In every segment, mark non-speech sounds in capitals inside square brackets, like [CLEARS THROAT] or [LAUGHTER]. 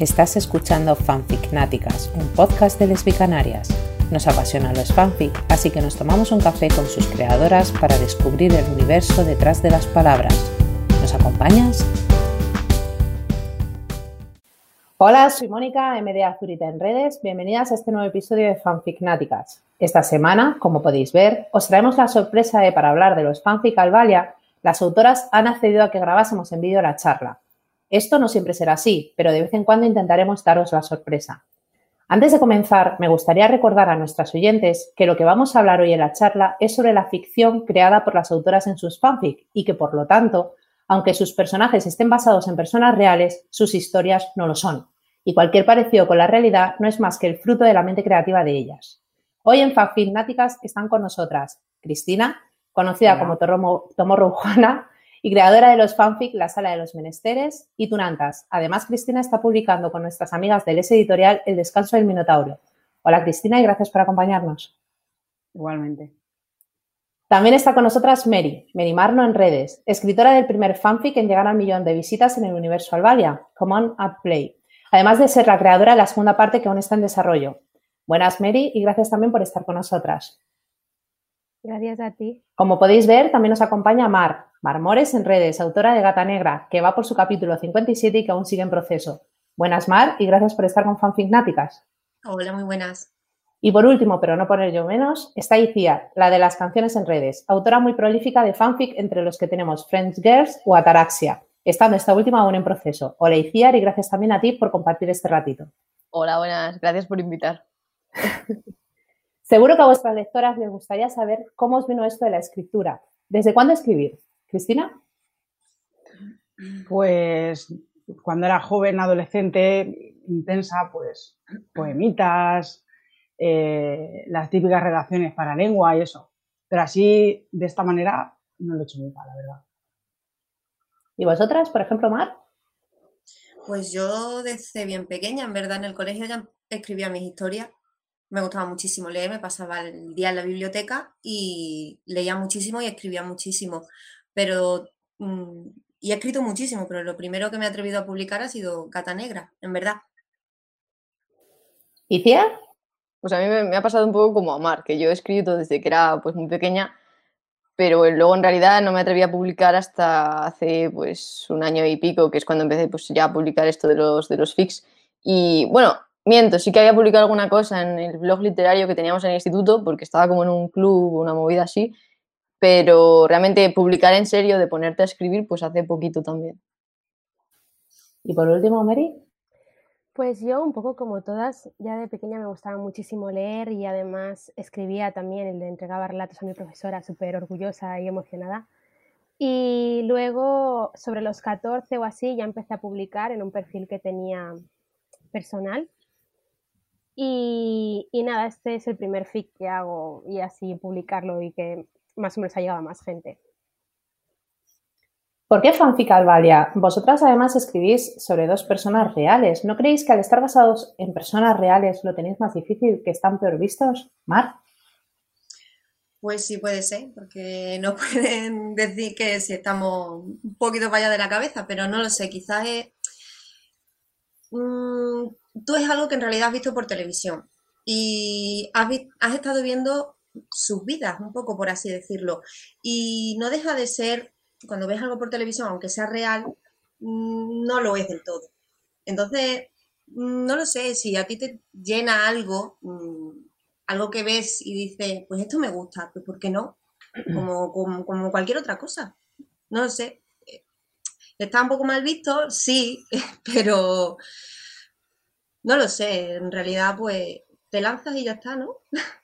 Estás escuchando Fanficnáticas, un podcast de lesbicanarias. Nos apasionan los fanfic, así que nos tomamos un café con sus creadoras para descubrir el universo detrás de las palabras. ¿Nos acompañas? Hola, soy Mónica, MD Azurita en redes. Bienvenidas a este nuevo episodio de Fanficnáticas. Esta semana, como podéis ver, os traemos la sorpresa de para hablar de los fanfic Albalia, las autoras han accedido a que grabásemos en vídeo la charla. Esto no siempre será así, pero de vez en cuando intentaremos daros la sorpresa. Antes de comenzar, me gustaría recordar a nuestras oyentes que lo que vamos a hablar hoy en la charla es sobre la ficción creada por las autoras en sus fanfic y que, por lo tanto, aunque sus personajes estén basados en personas reales, sus historias no lo son. Y cualquier parecido con la realidad no es más que el fruto de la mente creativa de ellas. Hoy en Fanficnáticas están con nosotras Cristina, conocida como Tomorrow Juana, y creadora de los fanfic La Sala de los Menesteres y Tunantas. Además, Cristina está publicando con nuestras amigas del S Editorial El Descanso del Minotauro. Hola Cristina y gracias por acompañarnos. Igualmente. También está con nosotras Mary, Mary Marno en redes, escritora del primer fanfic en llegar al millón de visitas en el universo Albalia, Common Up Play, además de ser la creadora de la segunda parte que aún está en desarrollo. Buenas Mary y gracias también por estar con nosotras. Gracias a ti. Como podéis ver, también nos acompaña Mar, Marmores en redes, autora de Gata Negra, que va por su capítulo 57 y que aún sigue en proceso. Buenas, Mar, y gracias por estar con Fanficnáticas. Hola, muy buenas. Y por último, pero no por ello menos, está Iciar, la de las canciones en redes, autora muy prolífica de fanfic entre los que tenemos Friends Girls o Ataraxia, estando esta última aún en proceso. Hola Iciar y gracias también a ti por compartir este ratito. Hola, buenas, gracias por invitar. [LAUGHS] Seguro que a vuestras lectoras les gustaría saber cómo os vino esto de la escritura. ¿Desde cuándo escribir? Cristina. Pues cuando era joven, adolescente, intensa, pues poemitas, eh, las típicas redacciones para lengua y eso. Pero así, de esta manera, no lo he hecho nunca, la verdad. ¿Y vosotras, por ejemplo, Mar? Pues yo desde bien pequeña, en verdad, en el colegio ya escribía mis historias me gustaba muchísimo leer, me pasaba el día en la biblioteca y leía muchísimo y escribía muchísimo. Pero, mm, y he escrito muchísimo, pero lo primero que me he atrevido a publicar ha sido Gata Negra, en verdad. ¿Y Cia? Pues a mí me, ha pasado un poco como a Mar, que yo he escrito desde que era pues muy pequeña, pero luego en realidad no me atreví a publicar hasta hace pues un año y pico, que es cuando empecé pues ya a publicar esto de los, de los fics. Y bueno, Miento, sí que había publicado alguna cosa en el blog literario que teníamos en el instituto, porque estaba como en un club, una movida así, pero realmente publicar en serio, de ponerte a escribir, pues hace poquito también. Y por último, Mary. Pues yo, un poco como todas, ya de pequeña me gustaba muchísimo leer y además escribía también, le entregaba relatos a mi profesora, súper orgullosa y emocionada. Y luego, sobre los 14 o así, ya empecé a publicar en un perfil que tenía personal y, nada, este es el primer fic que hago y así publicarlo y que más o menos ha llegado a más gente. ¿Por qué fanfic Alvalia? Vosotras además escribís sobre dos personas reales. ¿No creéis que al estar basados en personas reales lo tenéis más difícil, que están peor vistos? Mar. Pues sí puede ser, porque no [LAUGHS] pueden decir que si estamos un poquito para allá de la cabeza, pero no lo sé, quizás es... Mm, tú es algo que en realidad has visto por televisión y has, estado viendo sus vidas, un poco por así decirlo. Y no deja de ser, cuando ves algo por televisión, aunque sea real, mm, no lo es del todo. Entonces, mm, no lo sé, si a ti te llena algo, mm, algo que ves y dices, pues esto me gusta, pues ¿por qué no? [CLEARS THROAT] Como, como, como cualquier otra cosa. No lo sé. Está un poco mal visto, sí, [LAUGHS] pero no lo sé, en realidad pues te lanzas y ya está, ¿no? [LAUGHS]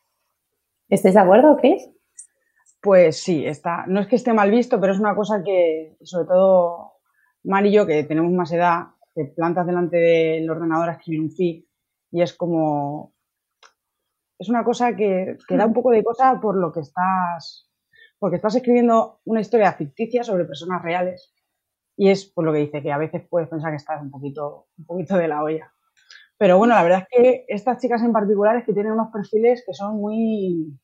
¿Estáis de acuerdo, Chris? Pues sí, está. No es que esté mal visto, pero es una cosa que, sobre todo Mar y yo, que tenemos más edad, te plantas delante del ordenador a escribir un fic y es como. Es una cosa que, que da un poco de cosa por lo que estás. Porque estás escribiendo una historia ficticia sobre personas reales. Y es por lo que dice que a veces puedes pensar que estás un poquito, un poquito de la olla. Pero bueno, la verdad es que estas chicas en particular es que tienen unos perfiles que son muy,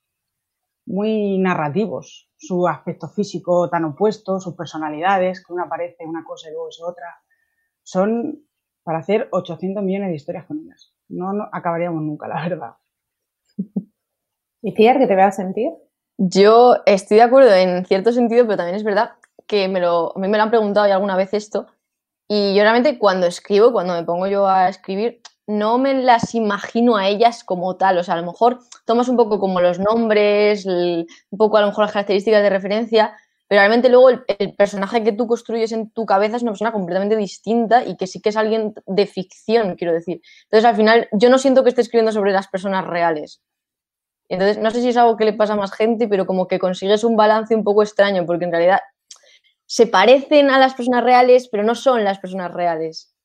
muy narrativos. Su aspecto físico tan opuesto, sus personalidades, que una parece una cosa y luego es otra. Son para hacer 800 millones de historias con ellas. No, no acabaríamos nunca, la verdad. ¿Y Ciar, que te a sentir? Yo estoy de acuerdo en cierto sentido, pero también es verdad que me lo, a mí me lo han preguntado ya alguna vez esto. Y yo realmente cuando escribo, cuando me pongo yo a escribir, no me las imagino a ellas como tal. O sea, a lo mejor tomas un poco como los nombres, un poco a lo mejor las características de referencia, pero realmente luego el, personaje que tú construyes en tu cabeza es una persona completamente distinta y que sí que es alguien de ficción, quiero decir. Entonces, al final, yo no siento que esté escribiendo sobre las personas reales. Entonces, no sé si es algo que le pasa a más gente, pero como que consigues un balance un poco extraño, porque en realidad se parecen a las personas reales, pero no son las personas reales.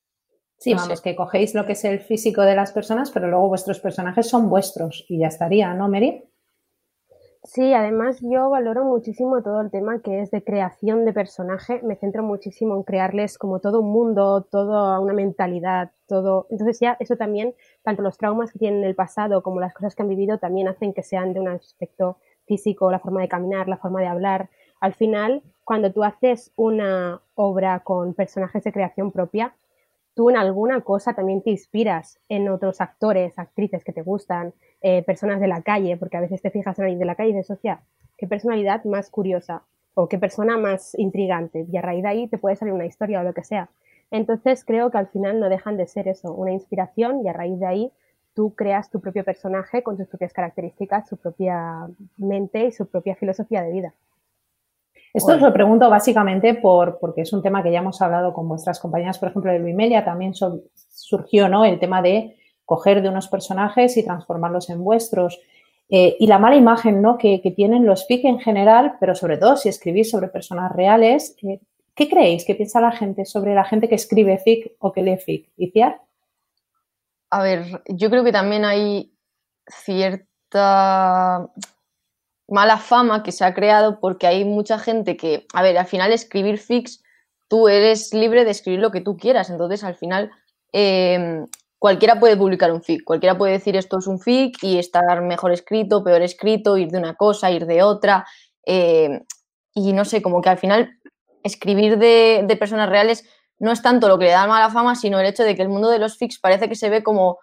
Sí, vamos, que cogéis lo que es el físico de las personas, pero luego vuestros personajes son vuestros y ya estaría, ¿no, Mary? Sí, además yo valoro muchísimo todo el tema que es de creación de personaje. Me centro muchísimo en crearles como todo un mundo, toda una mentalidad, todo. Entonces ya eso también, tanto los traumas que tienen en el pasado como las cosas que han vivido también hacen que sean de un aspecto físico, la forma de caminar, la forma de hablar. Al final, cuando tú haces una obra con personajes de creación propia, tú en alguna cosa también te inspiras en otros actores, actrices que te gustan, eh, personas de la calle, porque a veces te fijas en alguien de la calle y dices, hostia, qué personalidad más curiosa o qué persona más intrigante. Y a raíz de ahí te puede salir una historia o lo que sea. Entonces creo que al final no dejan de ser eso, una inspiración y a raíz de ahí tú creas tu propio personaje con sus propias características, su propia mente y su propia filosofía de vida. Esto os lo pregunto básicamente por, porque es un tema que ya hemos hablado con vuestras compañeras, por ejemplo, de Luimelia, también surgió ¿no? el tema de coger de unos personajes y transformarlos en vuestros. Eh, y la mala imagen ¿no? que, tienen los FIC en general, pero sobre todo si escribís sobre personas reales, eh, ¿qué creéis? ¿Qué piensa la gente sobre la gente que escribe FIC o que lee FIC? ¿Iciar? A ver, yo creo que también hay cierta mala fama que se ha creado porque hay mucha gente que, a ver, al final escribir fix, tú eres libre de escribir lo que tú quieras, entonces al final em, cualquiera puede publicar un fic, cualquiera puede decir esto es un fic y estar mejor escrito, peor escrito, ir de una cosa, ir de otra, em, y no sé, como que al final escribir de, de personas reales no es tanto lo que le da mala fama, sino el hecho de que el mundo de los fics parece que se ve como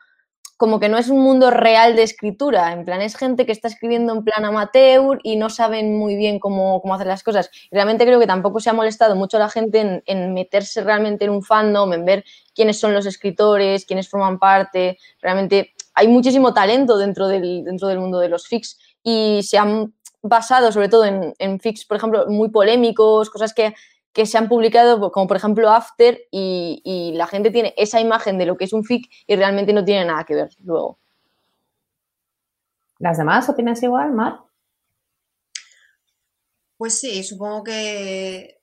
como que no es un mundo real de escritura, en plan es gente que está escribiendo en plan amateur y no saben muy bien cómo, hacer las cosas. realmente creo que tampoco se ha molestado mucho la gente en, meterse realmente en un fandom, en ver quiénes son los escritores, quiénes forman parte. Realmente hay muchísimo talento dentro del, dentro del mundo de los fics y se han basado sobre todo en, en fics, por ejemplo, muy polémicos, cosas que que se han publicado, como por ejemplo After, y, la gente tiene esa imagen de lo que es un fic y realmente no tiene nada que ver luego. ¿Las demás opinas igual, Mar? Pues sí, supongo que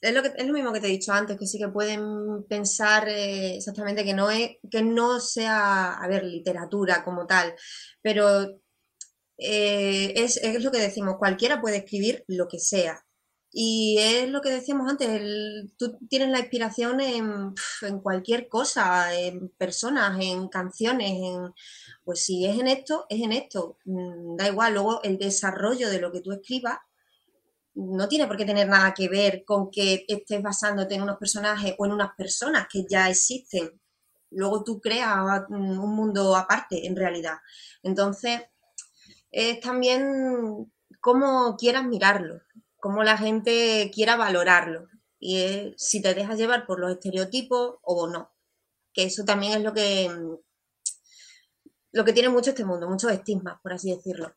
es lo, que, es lo mismo que te he dicho antes, que sí que pueden pensar eh, exactamente que no, es, que no sea, a ver, literatura como tal, pero eh, es, es, lo que decimos, cualquiera puede escribir lo que sea. Y es lo que decíamos antes, tú tienes la inspiración en, cualquier cosa, en personas, en canciones, en, pues si es en esto, es en esto. Mm, da igual, luego el desarrollo de lo que tú escribas no tiene por qué tener nada que ver con que estés basándote en unos personajes o en unas personas que ya existen. Luego tú creas mm, un mundo aparte, en realidad. Entonces, es también cómo quieras mirarlo cómo la gente quiera valorarlo y si te dejas llevar por los estereotipos o no. Que eso también es lo que lo que tiene mucho este mundo, muchos estigmas, por así decirlo.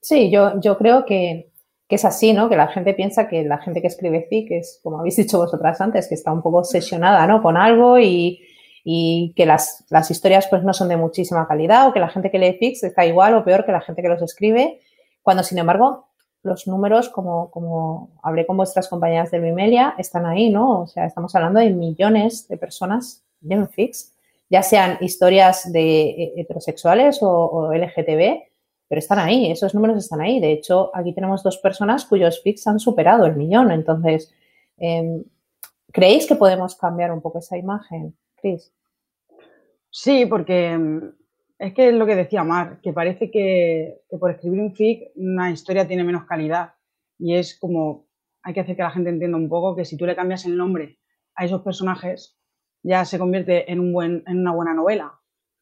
Sí, yo, yo creo que, es así, ¿no? Que la gente piensa que la gente que escribe FIC es, como habéis dicho vosotras antes, que está un poco obsesionada, ¿no? Con algo y, que las, las, historias pues no son de muchísima calidad o que la gente que lee FIC está igual o peor que la gente que los escribe, cuando sin embargo los números, como, como hablé con vuestras compañeras de Vimelia, están ahí, ¿no? O sea, estamos hablando de millones de personas en fix, ya sean historias de heterosexuales o, LGTB, pero están ahí, esos números están ahí. De hecho, aquí tenemos dos personas cuyos fix han superado el millón. Entonces, em, ¿creéis que podemos cambiar un poco esa imagen, Cris? Sí, porque em, es que es lo que decía Mar, que parece que, por escribir un fic una historia tiene menos calidad. Y es como, hay que hacer que la gente entienda un poco que si tú le cambias el nombre a esos personajes, ya se convierte en, un buen, en una buena novela.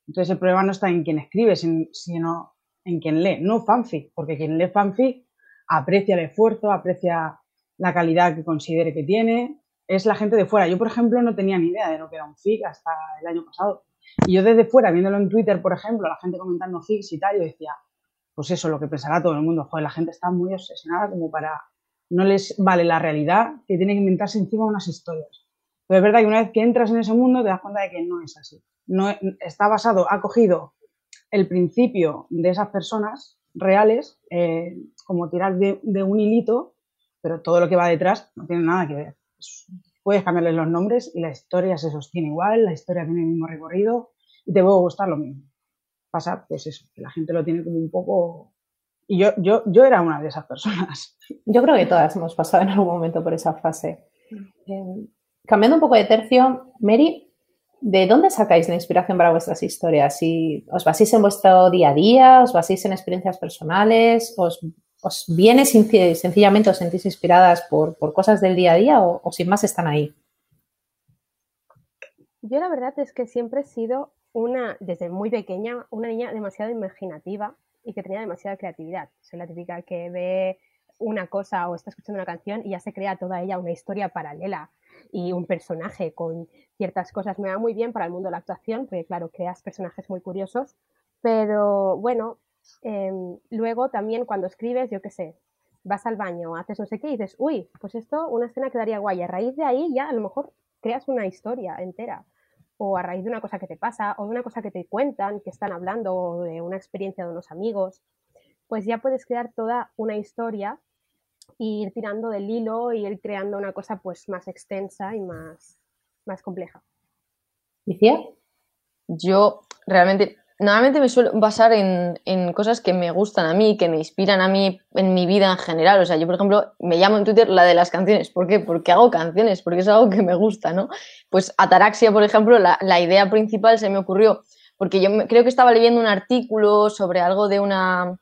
Entonces el problema no está en quien escribe, sino en quien lee, no fanfic, porque quien lee fanfic aprecia el esfuerzo, aprecia la calidad que considere que tiene, es la gente de fuera. Yo, por ejemplo, no tenía ni idea de lo que era un fic hasta el año pasado. Y yo desde fuera, viéndolo en Twitter, por ejemplo, la gente comentando fics y tal, yo decía, pues eso, lo que pensará todo el mundo, joder, la gente está muy obsesionada como para, no les vale la realidad, que tiene que inventarse encima unas historias. Pero es verdad que una vez que entras en ese mundo te das cuenta de que no es así. No, está basado, ha cogido el principio de esas personas reales, eh, como tirar de, un hilito, pero todo lo que va detrás no tiene nada que ver. Puedes cambiarles los nombres y la historia se sostiene igual, la historia tiene el mismo recorrido y te puede gustar lo mismo. Pasa, pues eso, que la gente lo tiene como un poco... Y yo, yo, yo era una de esas personas. Yo creo que todas hemos pasado en algún momento por esa fase. Eh, cambiando un poco de tercio, Mary, ¿de dónde sacáis la inspiración para vuestras historias? Si ¿Os basáis en vuestro día a día? ¿Os basáis en experiencias personales? ¿Os, os viene sencillamente, os sentís inspiradas por, cosas del día a día o, sin más están ahí? Yo la verdad es que siempre he sido una, desde muy pequeña, una niña demasiado imaginativa y que tenía demasiada creatividad. Soy la típica que ve una cosa o está escuchando una canción y ya se crea toda ella una historia paralela y un personaje con ciertas cosas. Me va muy bien para el mundo de la actuación, porque claro, creas personajes muy curiosos, pero bueno, em, luego también cuando escribes, yo qué sé, vas al baño, haces no sé qué y dices, uy, pues esto, una escena quedaría guay. A raíz de ahí ya a lo mejor creas una historia entera. O a raíz de una cosa que te pasa, o de una cosa que te cuentan, que están hablando, o de una experiencia de unos amigos, pues ya puedes crear toda una historia y ir tirando del hilo y ir creando una cosa pues más extensa y más, más compleja. ¿Licia? Yo realmente, normalmente me suelo basar en, en, cosas que me gustan a mí, que me inspiran a mí en mi vida en general. O sea, yo, por ejemplo, me llamo en Twitter la de las canciones. ¿Por qué? Porque hago canciones, porque es algo que me gusta, ¿no? Pues Ataraxia, por ejemplo, la, la idea principal se me ocurrió porque yo creo que estaba leyendo un artículo sobre algo de una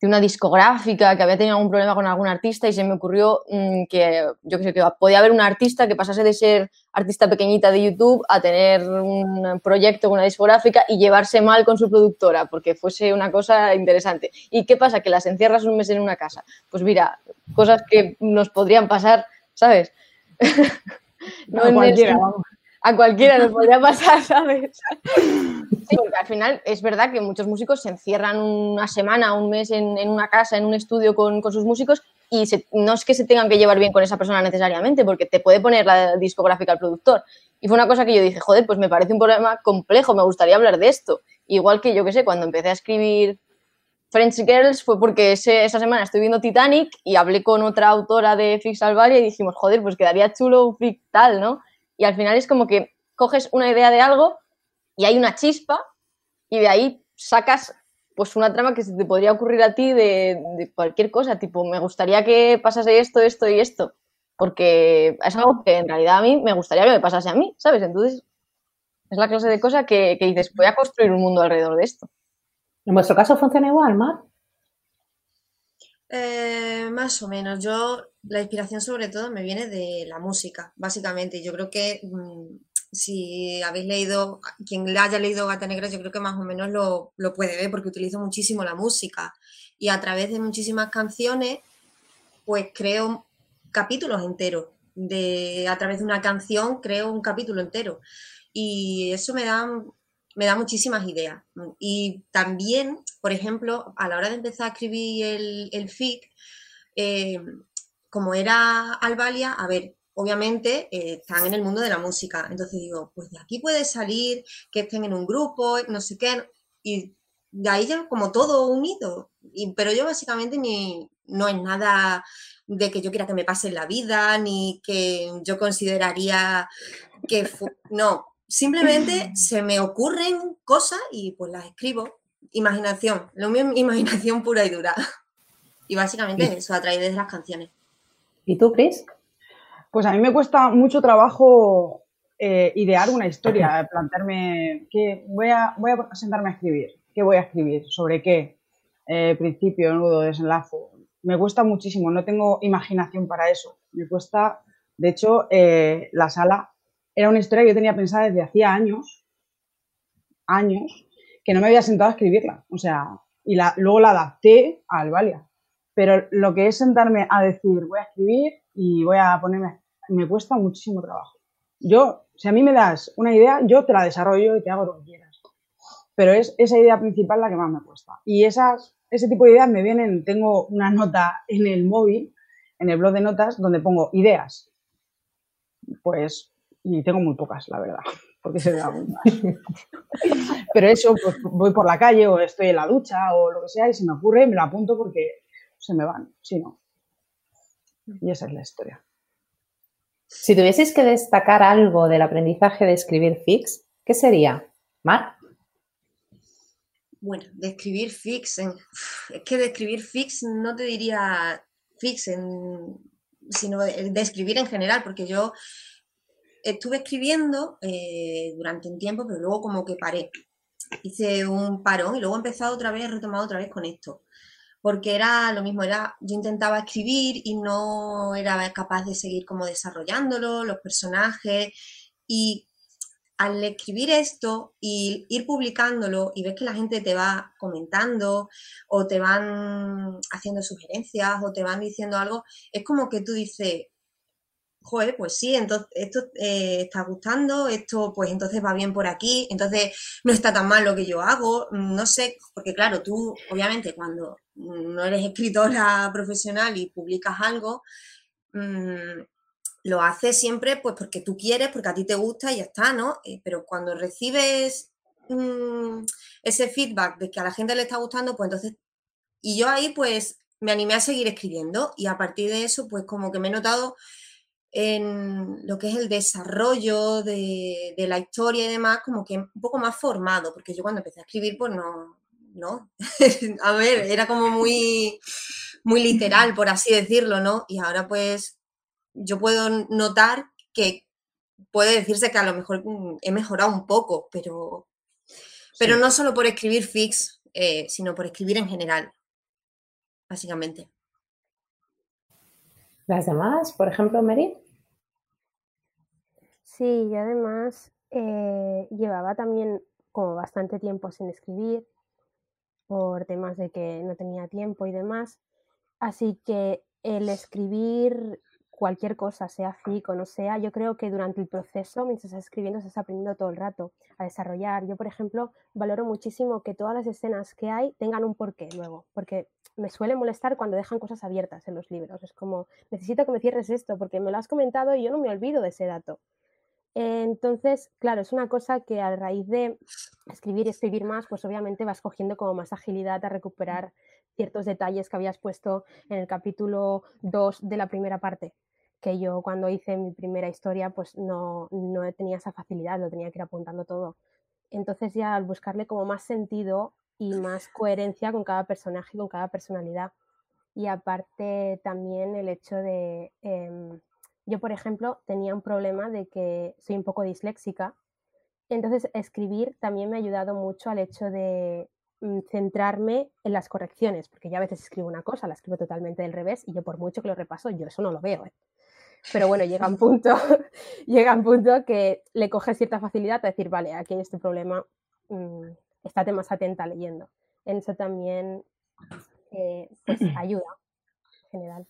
de una discográfica que había tenido algún problema con algún artista y se me ocurrió mm, que yo que sé que podía haber un artista que pasase de ser artista pequeñita de YouTube a tener un proyecto con una discográfica y llevarse mal con su productora porque fuese una cosa interesante. ¿Y qué pasa? Que las encierras un mes en una casa. Pues mira, cosas que nos podrían pasar, ¿sabes? [LAUGHS] no, cualquiera, a cualquiera nos podría [LAUGHS] pasar, ¿sabes? Sí, porque al final es verdad que muchos músicos se encierran una semana, un mes en, una casa, en un estudio con, sus músicos y no es que se tengan que llevar bien con esa persona necesariamente, porque te puede poner la discográfica al productor. Y fue una cosa que yo dije, joder, pues me parece un problema complejo, me gustaría hablar de esto. Igual que yo que sé, cuando empecé a escribir French Girls fue porque esa semana estoy viendo Titanic y hablé con otra autora de Fix Alvaria y dijimos, joder, pues quedaría chulo un fic tal, ¿no? Y al final es como que coges una idea de algo y hay una chispa y de ahí sacas pues una trama que se te podría ocurrir a ti de, cualquier cosa, tipo, me gustaría que pasase esto, esto y esto, porque es algo que en realidad a mí me gustaría que me pasase a mí, ¿sabes? Entonces, es la clase de cosa que, que dices, voy a construir un mundo alrededor de esto. ¿En vuestro caso funciona igual, Mar? Eh, más o menos. Yo, la inspiración sobre todo me viene de la música, básicamente. Yo creo que mm, si habéis leído, quien le haya leído Gata Negra, yo creo que más o menos lo, puede ver porque utilizo muchísimo la música. Y a través de muchísimas canciones, pues creo capítulos enteros. De, a través de una canción creo un capítulo entero. Y eso me da me da muchísimas ideas. Y también, por ejemplo, a la hora de empezar a escribir el, FIC, eh, como era Albalia, a ver, obviamente eh, están en el mundo de la música. Entonces digo, pues de aquí puede salir que estén en un grupo, no sé qué, y de ahí ya como todo unido. Pero yo básicamente ni, no es nada de que yo quiera que me pase en la vida, ni que yo consideraría que... No, simplemente se me ocurren cosas y pues las escribo. Imaginación, lo mío [LAUGHS] imaginación pura y dura. Y básicamente eso, a través de las canciones. ¿Y tú, Chris? Pues a mí me cuesta mucho trabajo eh, idear una historia, plantearme que voy a, voy a sentarme a escribir, qué voy a escribir, sobre qué, eh, principio, nudo, desenlace. Me cuesta muchísimo, no tengo imaginación para eso. Me cuesta, de hecho, eh, la sala era una historia que yo tenía pensada desde hacía años, años, que no me había sentado a escribirla. O sea, y luego la adapté a Albalia. Pero lo que es sentarme a decir, voy a escribir y voy a ponerme, me cuesta muchísimo trabajo. Yo, si a mí me das una idea, yo te la desarrollo y te hago lo que quieras. Pero es esa idea principal la que más me cuesta. Y esas, ese tipo de ideas me vienen, tengo una nota en el móvil, en el blog de notas, donde pongo ideas. Pues, y tengo muy pocas, la verdad, porque se me da muy mal. [LAUGHS] Pero eso, pues voy por la calle o estoy en la ducha o lo que sea y se me ocurre, me lo apunto porque se me van, si no. Y esa es la historia. Si tuvieses que destacar algo del aprendizaje de escribir fix, ¿qué sería? Mar. Bueno, de escribir fix, es que de escribir fix no te diría fix, sino de, escribir en general, porque yo estuve escribiendo eh, durante un tiempo, pero luego como que paré. Hice un parón y luego he empezado otra vez, he retomado otra vez con esto porque era lo mismo, era, yo intentaba escribir y no era capaz de seguir como desarrollándolo, los personajes, y al escribir esto y ir publicándolo y ves que la gente te va comentando o te van haciendo sugerencias o te van diciendo algo, es como que tú dices, joder, pues sí, entonces esto eh, está gustando, esto pues entonces va bien por aquí, entonces no está tan mal lo que yo hago, no sé, porque claro, tú obviamente cuando no eres escritora [LAUGHS] profesional y publicas algo, mm, lo haces siempre pues porque tú quieres, porque a ti te gusta y ya está, ¿no? Eh, pero cuando recibes mm, ese feedback de que a la gente le está gustando, pues entonces, y yo ahí pues me animé a seguir escribiendo y a partir de eso pues como que me he notado en lo que es el desarrollo de, la historia y demás, como que un poco más formado, porque yo cuando empecé a escribir, pues no, no, [LAUGHS] a ver, era como muy, muy literal, por así decirlo, ¿no? Y ahora pues yo puedo notar que puede decirse que a lo mejor mm, he mejorado un poco, pero, pero no solo por escribir fix, eh, sino por escribir en general, básicamente. ¿Las demás? Por ejemplo, Mary. Sí, y además eh, llevaba también como bastante tiempo sin escribir por temas de que no tenía tiempo y demás. Así que el escribir cualquier cosa, sea fic o no sea, yo creo que durante el proceso, mientras estás escribiendo, estás aprendiendo todo el rato a desarrollar. Yo, por ejemplo, valoro muchísimo que todas las escenas que hay tengan un porqué luego, porque me suele molestar cuando dejan cosas abiertas en los libros. Es como, necesito que me cierres esto porque me lo has comentado y yo no me olvido de ese dato. Entonces, claro, es una cosa que a raíz de escribir y escribir más, pues obviamente vas cogiendo como más agilidad a recuperar ciertos detalles que habías puesto en el capítulo 2 de la primera parte, que yo cuando hice mi primera historia pues no, no tenía esa facilidad, lo tenía que ir apuntando todo. Entonces ya al buscarle como más sentido y más coherencia con cada personaje, con cada personalidad. Y aparte también el hecho de, em, yo por ejemplo tenía un problema de que soy un poco disléxica, entonces escribir también me ha ayudado mucho al hecho de mm, centrarme en las correcciones, porque yo a veces escribo una cosa, la escribo totalmente del revés y yo por mucho que lo repaso, yo eso no lo veo. ¿eh? Pero bueno, llega un punto, [LAUGHS] llega un punto que le coge cierta facilidad a decir, vale, aquí hay este problema, mm, estate más atenta leyendo. En eso también eh, pues [CLEARS THROAT] ayuda en general.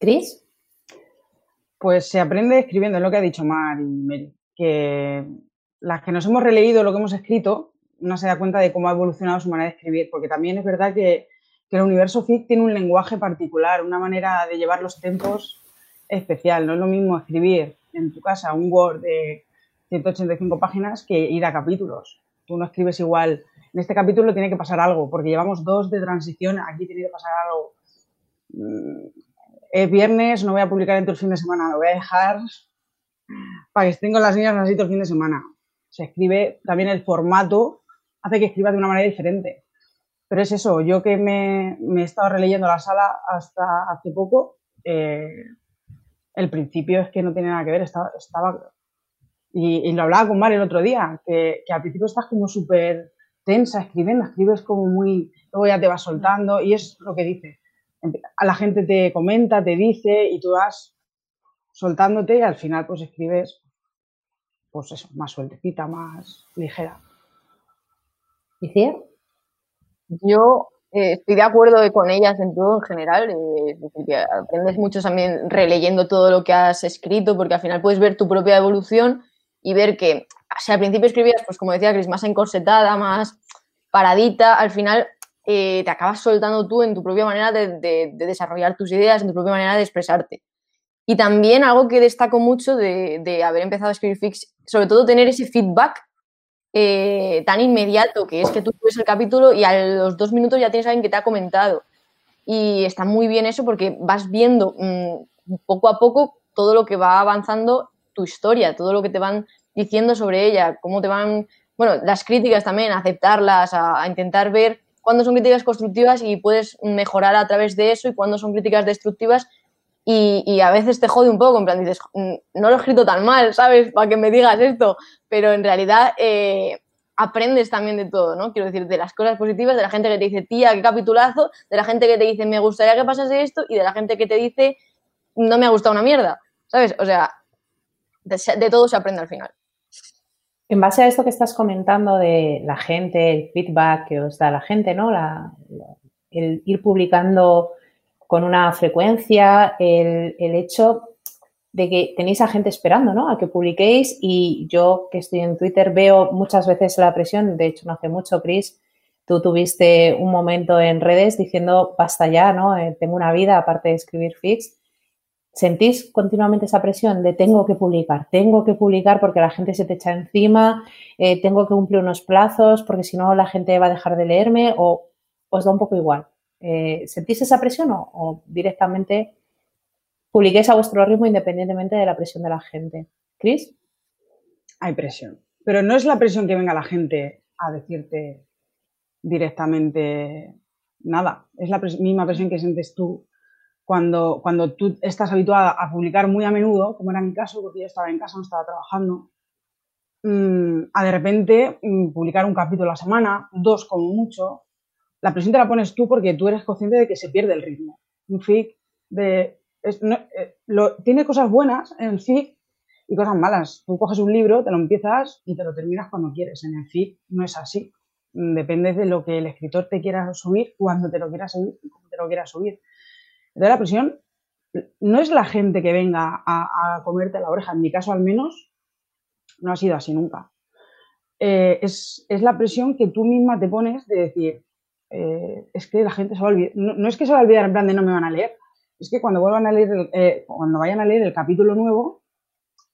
Cris. Pues se aprende escribiendo, es lo que ha dicho Mar y Mary, que las que nos hemos releído lo que hemos escrito, no se da cuenta de cómo ha evolucionado su manera de escribir, porque también es verdad que, que el universo FIC tiene un lenguaje particular, una manera de llevar los tempos especial. No es lo mismo escribir en tu casa un Word de 185 páginas que ir a capítulos tú no escribes igual. En este capítulo tiene que pasar algo, porque llevamos dos de transición, aquí tiene que pasar algo. Es viernes, no voy a publicar en el fin de semana, lo voy a dejar para que estén con las niñas así todo el fin de semana. Se escribe también el formato, hace que escriba de una manera diferente. Pero es eso, yo que me, he estado releyendo la sala hasta hace poco, eh, el principio es que no tiene nada que ver, estaba, estaba y, lo hablaba con Mario el otro día, que, al principio estás como súper tensa escribiendo, escribes como muy, luego ya te vas soltando y es lo que dice. A la gente te comenta, te dice y tú vas soltándote y al final pues escribes pues eso, más sueltecita, más ligera. ¿Y? Yo eh, estoy de acuerdo con ellas en todo en general. eh, que aprendes mucho también releyendo todo lo que has escrito, porque al final puedes ver tu propia evolución y ver que, o sea, al principio escribías, pues como decía Chris, más encorsetada, más paradita, al final eh, te acabas soltando tú en tu propia manera de, de- de desarrollar tus ideas, en tu propia manera de expresarte. Y también algo que destaco mucho de, de haber empezado a escribir fix, sobre todo tener ese feedback eh, tan inmediato, que es que tú ves el capítulo y a los dos minutos ya tienes a alguien que te ha comentado. Y está muy bien eso porque vas viendo mm, poco a poco todo lo que va avanzando tu historia, todo lo que te van diciendo sobre ella, cómo te van, bueno, las críticas también, aceptarlas, a, a intentar ver cuándo son críticas constructivas y puedes mejorar a través de eso y cuándo son críticas destructivas y, a veces te jode un poco, en plan dices, "Mm, no lo he escrito tan mal, ¿sabes? Para que me digas esto, pero en realidad eh, aprendes también de todo, ¿no? Quiero decir, de las cosas positivas, de la gente que te dice, tía, qué capitulazo, de la gente que te dice, me gustaría que pasase esto, y de la gente que te dice, no me ha gustado una mierda, ¿sabes? O sea, de todo se aprende al final. En base a esto que estás comentando de la gente, el feedback que os da la gente, ¿no? La- el ir publicando con una frecuencia, el, el hecho de que tenéis a gente esperando, ¿no? A que publiquéis y yo que estoy en Twitter veo muchas veces la presión, de hecho no hace mucho, Chris, tú tuviste un momento en redes diciendo basta ya, ¿no? Eh, tengo una vida aparte de escribir fix. ¿Sentís continuamente esa presión de tengo que publicar, tengo que publicar porque la gente se te echa encima, eh, tengo que cumplir unos plazos porque si no la gente va a dejar de leerme o os da un poco igual? Eh, ¿Sentís esa presión o, directamente publiquéis a vuestro ritmo independientemente de la presión de la gente? ¿Cris? Hay presión. Pero no es la presión que venga la gente a decirte directamente nada. Es la misma presión que sientes tú cuando, cuando tú estás habituada a publicar muy a menudo, como era mi caso, porque yo estaba en casa, no estaba trabajando, mm, a de repente mm, publicar un capítulo a la semana, dos como mucho. La presión te la pones tú porque tú eres consciente de que se pierde el ritmo. Un fic de, es- no- eh, lo- tiene cosas buenas en el fic y cosas malas. Tú coges un libro, te lo empiezas y te lo terminas cuando quieres. En el fic no es así. Mm, Depende de lo que el escritor te quiera subir, cuando te lo quiera subir y cómo te lo quiera subir. Entonces la presión no es la gente que venga a, comerte la oreja, en mi caso al menos, no ha sido así nunca. Eh, es, es la presión que tú misma te pones de decir, eh, es que la gente se va a olvidar, no, es que se va a olvidar en plan de no me van a leer, es que cuando vuelvan a leer, eh, cuando vayan a leer el capítulo nuevo,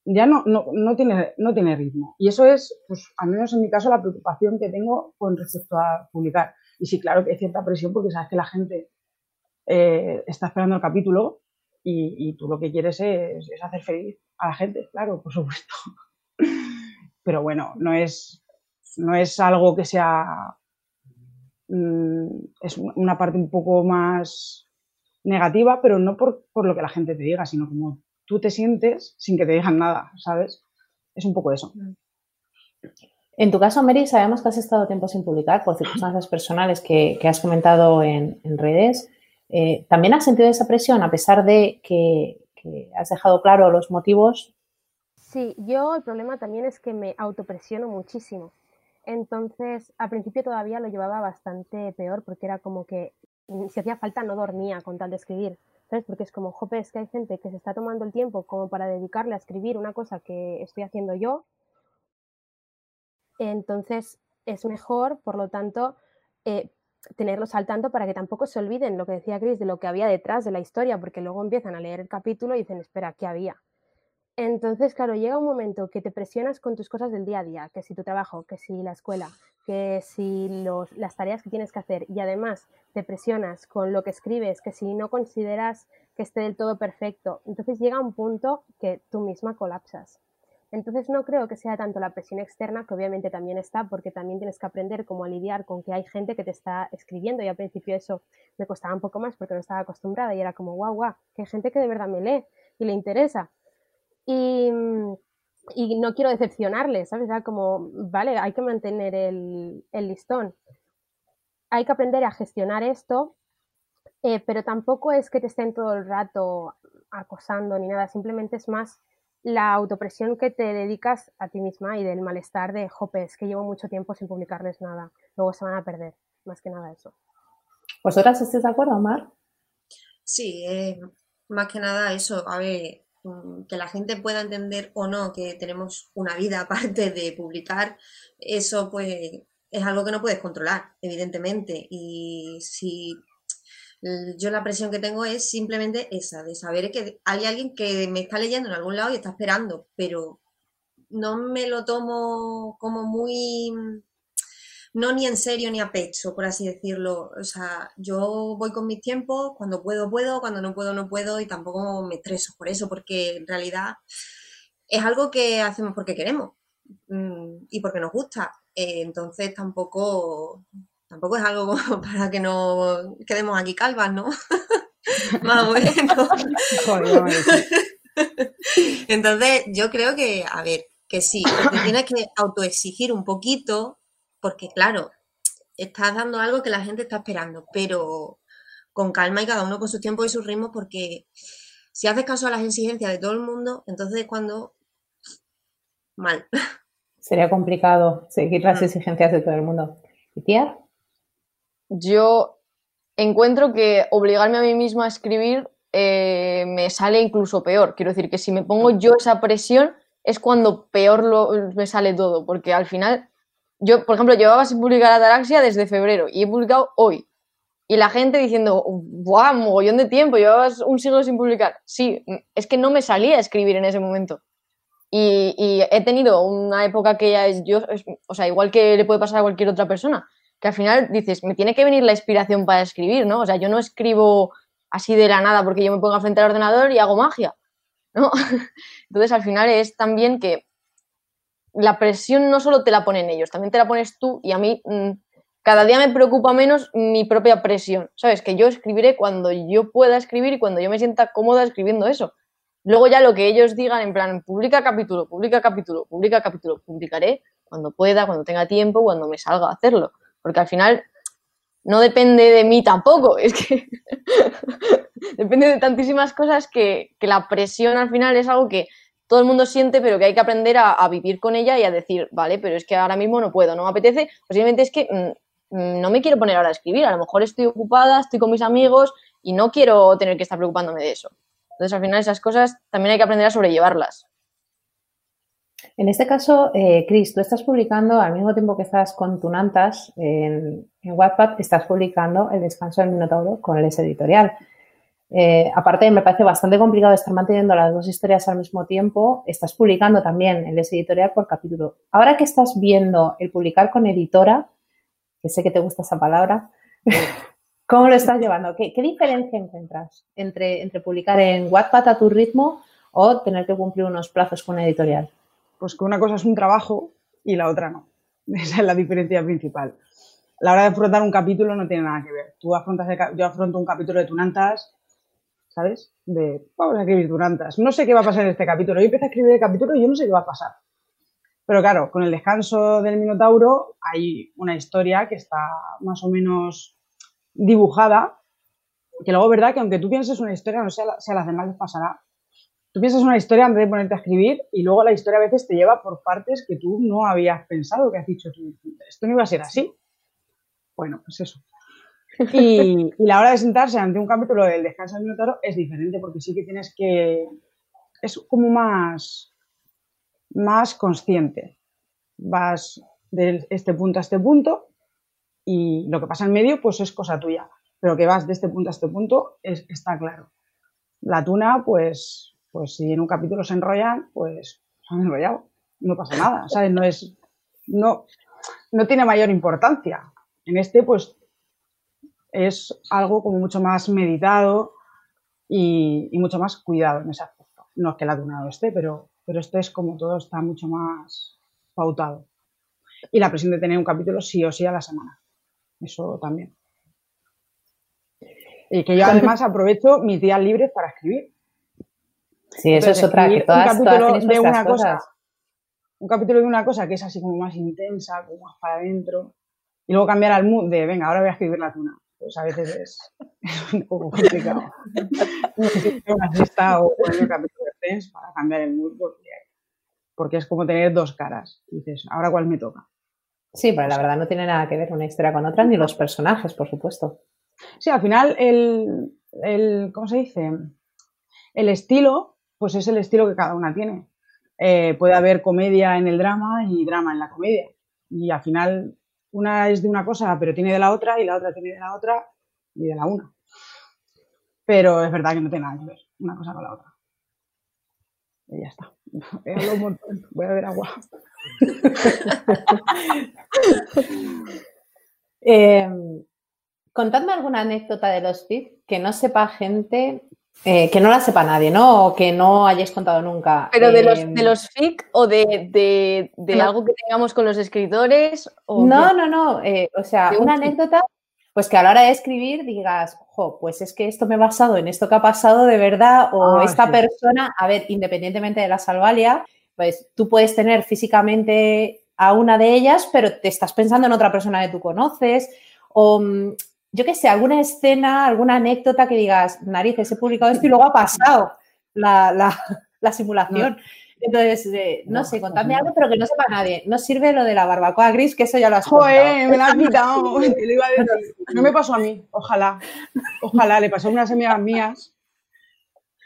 ya no, no, no, tiene, no tiene ritmo. Y eso es, pues, al menos en mi caso, la preocupación que tengo con respecto a publicar. Y sí, claro que hay cierta presión porque sabes que la gente eh, está esperando el capítulo y, tú lo que quieres es, hacer feliz a la gente, claro, por supuesto. [LAUGHS] Pero bueno, no es, no es algo que sea... mm, es una parte un poco más negativa, pero no por, por lo que la gente te diga, sino como tú te sientes sin que te digan nada, ¿sabes? Es un poco eso. En tu caso, Mary, sabemos que has estado tiempo sin publicar por circunstancias personales que, que has comentado en, en redes. Eh, ¿También has sentido esa presión a pesar de que, que has dejado claro los motivos? Sí, yo el problema también es que me autopresiono muchísimo. Entonces, al principio todavía lo llevaba bastante peor porque era como que si hacía falta no dormía con tal de escribir. ¿Sabes? Porque es como, jope, es que hay gente que se está tomando el tiempo como para dedicarle a escribir una cosa que estoy haciendo yo. Entonces, es mejor, por lo tanto, eh, tenerlos al tanto para que tampoco se olviden lo que decía Chris de lo que había detrás de la historia, porque luego empiezan a leer el capítulo y dicen, espera, ¿qué había? Entonces, claro, llega un momento que te presionas con tus cosas del día a día, que si tu trabajo, que si la escuela, que si las tareas que tienes que hacer y además te presionas con lo que escribes, que si no consideras que esté del todo perfecto, entonces llega un punto que tú misma colapsas. Entonces no creo que sea tanto la presión externa, que obviamente también está, porque también tienes que aprender cómo lidiar con que hay gente que te está escribiendo y al principio eso me costaba un poco más porque no estaba acostumbrada y era como, guau, guau, que hay gente que de verdad me lee y le interesa. Y, no quiero decepcionarles, ¿sabes? Era como, vale, hay que mantener el, el listón. Hay que aprender a gestionar esto, eh, pero tampoco es que te estén todo el rato acosando ni nada, simplemente es más la autopresión que te dedicas a ti misma y del malestar de, jopes, que llevo mucho tiempo sin publicarles nada, luego se van a perder, más que nada eso. ¿Vosotras estáis de acuerdo, Mar? Sí, más que nada eso, a ver, mm, que la gente pueda entender o no que tenemos una vida [LAUGHS] aparte de publicar, eso pues es algo que no puedes controlar, evidentemente. Y si yo la presión que tengo es simplemente esa, de saber que hay alguien que me está leyendo en algún lado y está esperando, pero no me lo tomo como muy, no ni en serio ni a pecho, por así decirlo. O sea, yo voy con mis tiempos, cuando puedo, puedo, cuando no puedo, no puedo y tampoco me estreso por eso, porque en realidad es algo que hacemos porque queremos mm, y porque nos gusta. Eh, entonces tampoco tampoco es algo [LAUGHS] para que no quedemos aquí calvas, ¿no? [LAUGHS] Más o menos. [LAUGHS] Entonces, yo creo que, a ver, que sí, te [COUGHS] tienes que autoexigir un poquito, porque claro, estás dando algo que la gente está esperando, pero con calma y cada uno con su tiempo y su ritmo, porque si haces caso a las exigencias de todo el mundo, entonces cuando mal. Sería complicado seguir las mm. exigencias de todo el mundo. ¿Y tía? Yo encuentro que obligarme a mí misma a escribir eh, me sale incluso peor. Quiero decir que si me pongo yo esa presión es cuando peor me sale todo, porque al final, yo, por ejemplo, llevaba sin publicar Ataraxia desde febrero y he publicado hoy. Y la gente diciendo, ¡guau! Mogollón de tiempo, llevabas un siglo sin publicar. Sí, es que no me salía a escribir en ese momento. Y, he tenido una época que ya yo, o sea, igual que le puede pasar a cualquier otra persona, que al final dices, me tiene que venir la inspiración para escribir, ¿no? O sea, yo no escribo así de la nada porque yo me pongo frente al ordenador y hago magia, ¿no? [LAUGHS] Entonces, al final es también que la presión no solo te la ponen ellos, también te la pones tú y a mí mm, cada día me preocupa menos mi propia presión, ¿sabes? Que yo escribiré cuando yo pueda escribir y cuando yo me sienta cómoda escribiendo eso. Luego ya lo que ellos digan en plan, publica capítulo, publica capítulo, publica capítulo, publicaré cuando pueda, cuando tenga tiempo, cuando me salga a hacerlo porque al final no depende de mí tampoco, [LAUGHS] es que depende de tantísimas cosas que, la presión al final es algo que todo el mundo siente, pero que hay que aprender a, vivir con ella y a decir, vale, pero es que ahora mismo no puedo, no me apetece, posiblemente es que mm, mm, no me quiero poner ahora a escribir, a lo mejor estoy ocupada, estoy con mis amigos y no quiero tener que estar preocupándome de eso. Entonces, al final, esas cosas también hay que aprender a sobrellevarlas. En este caso, eh, Cris, tú estás publicando al mismo tiempo que estás con Tunantas en, en Wattpad, estás publicando El descanso del Minotauro con el S editorial. Eh, aparte, me parece bastante complicado estar manteniendo las dos historias al mismo tiempo. Estás publicando también el S editorial por capítulo. Ahora que estás viendo el publicar con editora, que sé que te gusta esa palabra, [LAUGHS] ¿cómo lo estás llevando? ¿Qué, diferencia encuentras entre, entre publicar en Wattpad a tu ritmo o tener que cumplir unos plazos con editorial? Pues que una cosa es un trabajo y la otra no. [LAUGHS] Esa es la diferencia principal. La hora de afrontar un capítulo no tiene nada que ver. Tú afrontas yo afronto un capítulo de Tunantas, ¿sabes? De, vamos a escribir Tunantas. No sé qué va a pasar en este capítulo. Yo empiezo a escribir el capítulo y yo no sé qué va a pasar. Pero claro, con el descanso del Minotauro hay una historia que está más o menos dibujada, que luego, verdad, que aunque tú pienses una historia, no sé si a las demás les pasará, tú piensas una historia antes de ponerte a escribir y luego la historia a veces te lleva por partes que tú no habías pensado, que has dicho tú, esto no iba a ser así. Bueno, pues eso. Y, la hora de sentarse ante un capítulo del Descanso del Minotauro es diferente porque sí que tienes que... es como más, más consciente. Vas de este punto a este punto y lo que pasa en medio pues es cosa tuya. Pero que vas de este punto a este punto es, está claro. La tuna, pues pues si en un capítulo se enrollan, pues se han enrollado, no pasa nada, ¿sabes? No es, no, no tiene mayor importancia. En este, pues, es algo como mucho más meditado y, mucho más cuidado en ese aspecto. No es que el atunado esté, pero, pero este es como todo está mucho más pautado. Y la presión de tener un capítulo sí o sí a la semana. Eso también. Y que yo [LAUGHS] además aprovecho mis días libres para escribir. Sí, eso es otra, que todas, un capítulo de una cosa, un capítulo de una cosa que es así como más intensa, como más para adentro, y luego cambiar al mood de, venga, ahora voy a escribir la tuna. Pues a veces es, [LAUGHS] un poco complicado. una lista o poner el capítulo Friends para cambiar el mood porque, es como tener dos caras. dices, ¿ahora cuál me toca? Sí, pero la verdad no tiene nada que ver una historia con otra, ni los personajes, por supuesto. Sí, al final el, el ¿cómo se dice? El estilo, pues es el estilo que cada una tiene. Eh, puede haber comedia en el drama y drama en la comedia. Y al final una es de una cosa, pero tiene de la otra, y la otra tiene de la otra y de la una. Pero es verdad que no tiene nada que ver una cosa con la otra. Y ya está. Voy a beber agua. [LAUGHS] eh, contadme alguna anécdota de los que no sepa gente, eh, que no la sepa nadie, ¿no? O que no hayáis contado nunca. ¿Pero de, los, de em, los FIC o de, algo que tengamos con los escritores? no, no, no, eh, o sea, una anécdota, pues que a la hora de escribir digas, jo, pues es que esto me he basado en esto que ha pasado de verdad, o ah, esta persona, a ver, independientemente de la salvalia, pues tú puedes tener físicamente a una de ellas, pero te estás pensando en otra persona que tú conoces, o mm, yo qué sé, alguna escena, alguna anécdota que digas, narices, he publicado esto y luego ha pasado la, simulación. Entonces, eh, no, sé, contadme algo, pero que no sepa nadie. No sirve lo de la barbacoa gris, que eso ya lo has Joder, me lo has quitado. [LAUGHS] [LAUGHS] No me pasó a mí, ojalá. Ojalá, le pasó a unas amigas mías.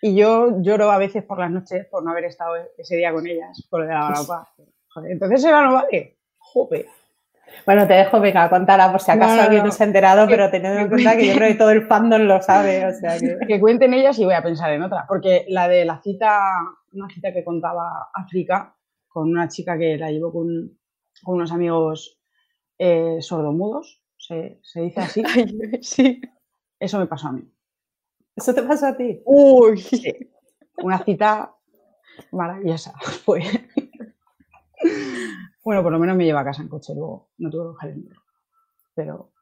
Y yo lloro a veces por las noches por no haber estado ese día con ellas, por lo de la barbacoa. Joder, entonces era no vale. Joder. Bueno, te dejo, venga, contarla por si acaso alguien no se ha enterado, pero teniendo en cuenta que yo creo que todo el fandom lo sabe. O sea [LAUGHS] que... cuenten ellas y voy a pensar en otra. Porque la de la cita, una cita que contaba África con una chica que la llevó con, unos amigos eh, sordomudos, ¿se, dice así? [LAUGHS] sí. Eso me pasó a mí. ¿Eso te pasó a ti? Uy, sí. Una cita maravillosa fue. [LAUGHS] Bueno, por lo menos me lleva a casa en coche, luego no tuve que coger el metro. Pero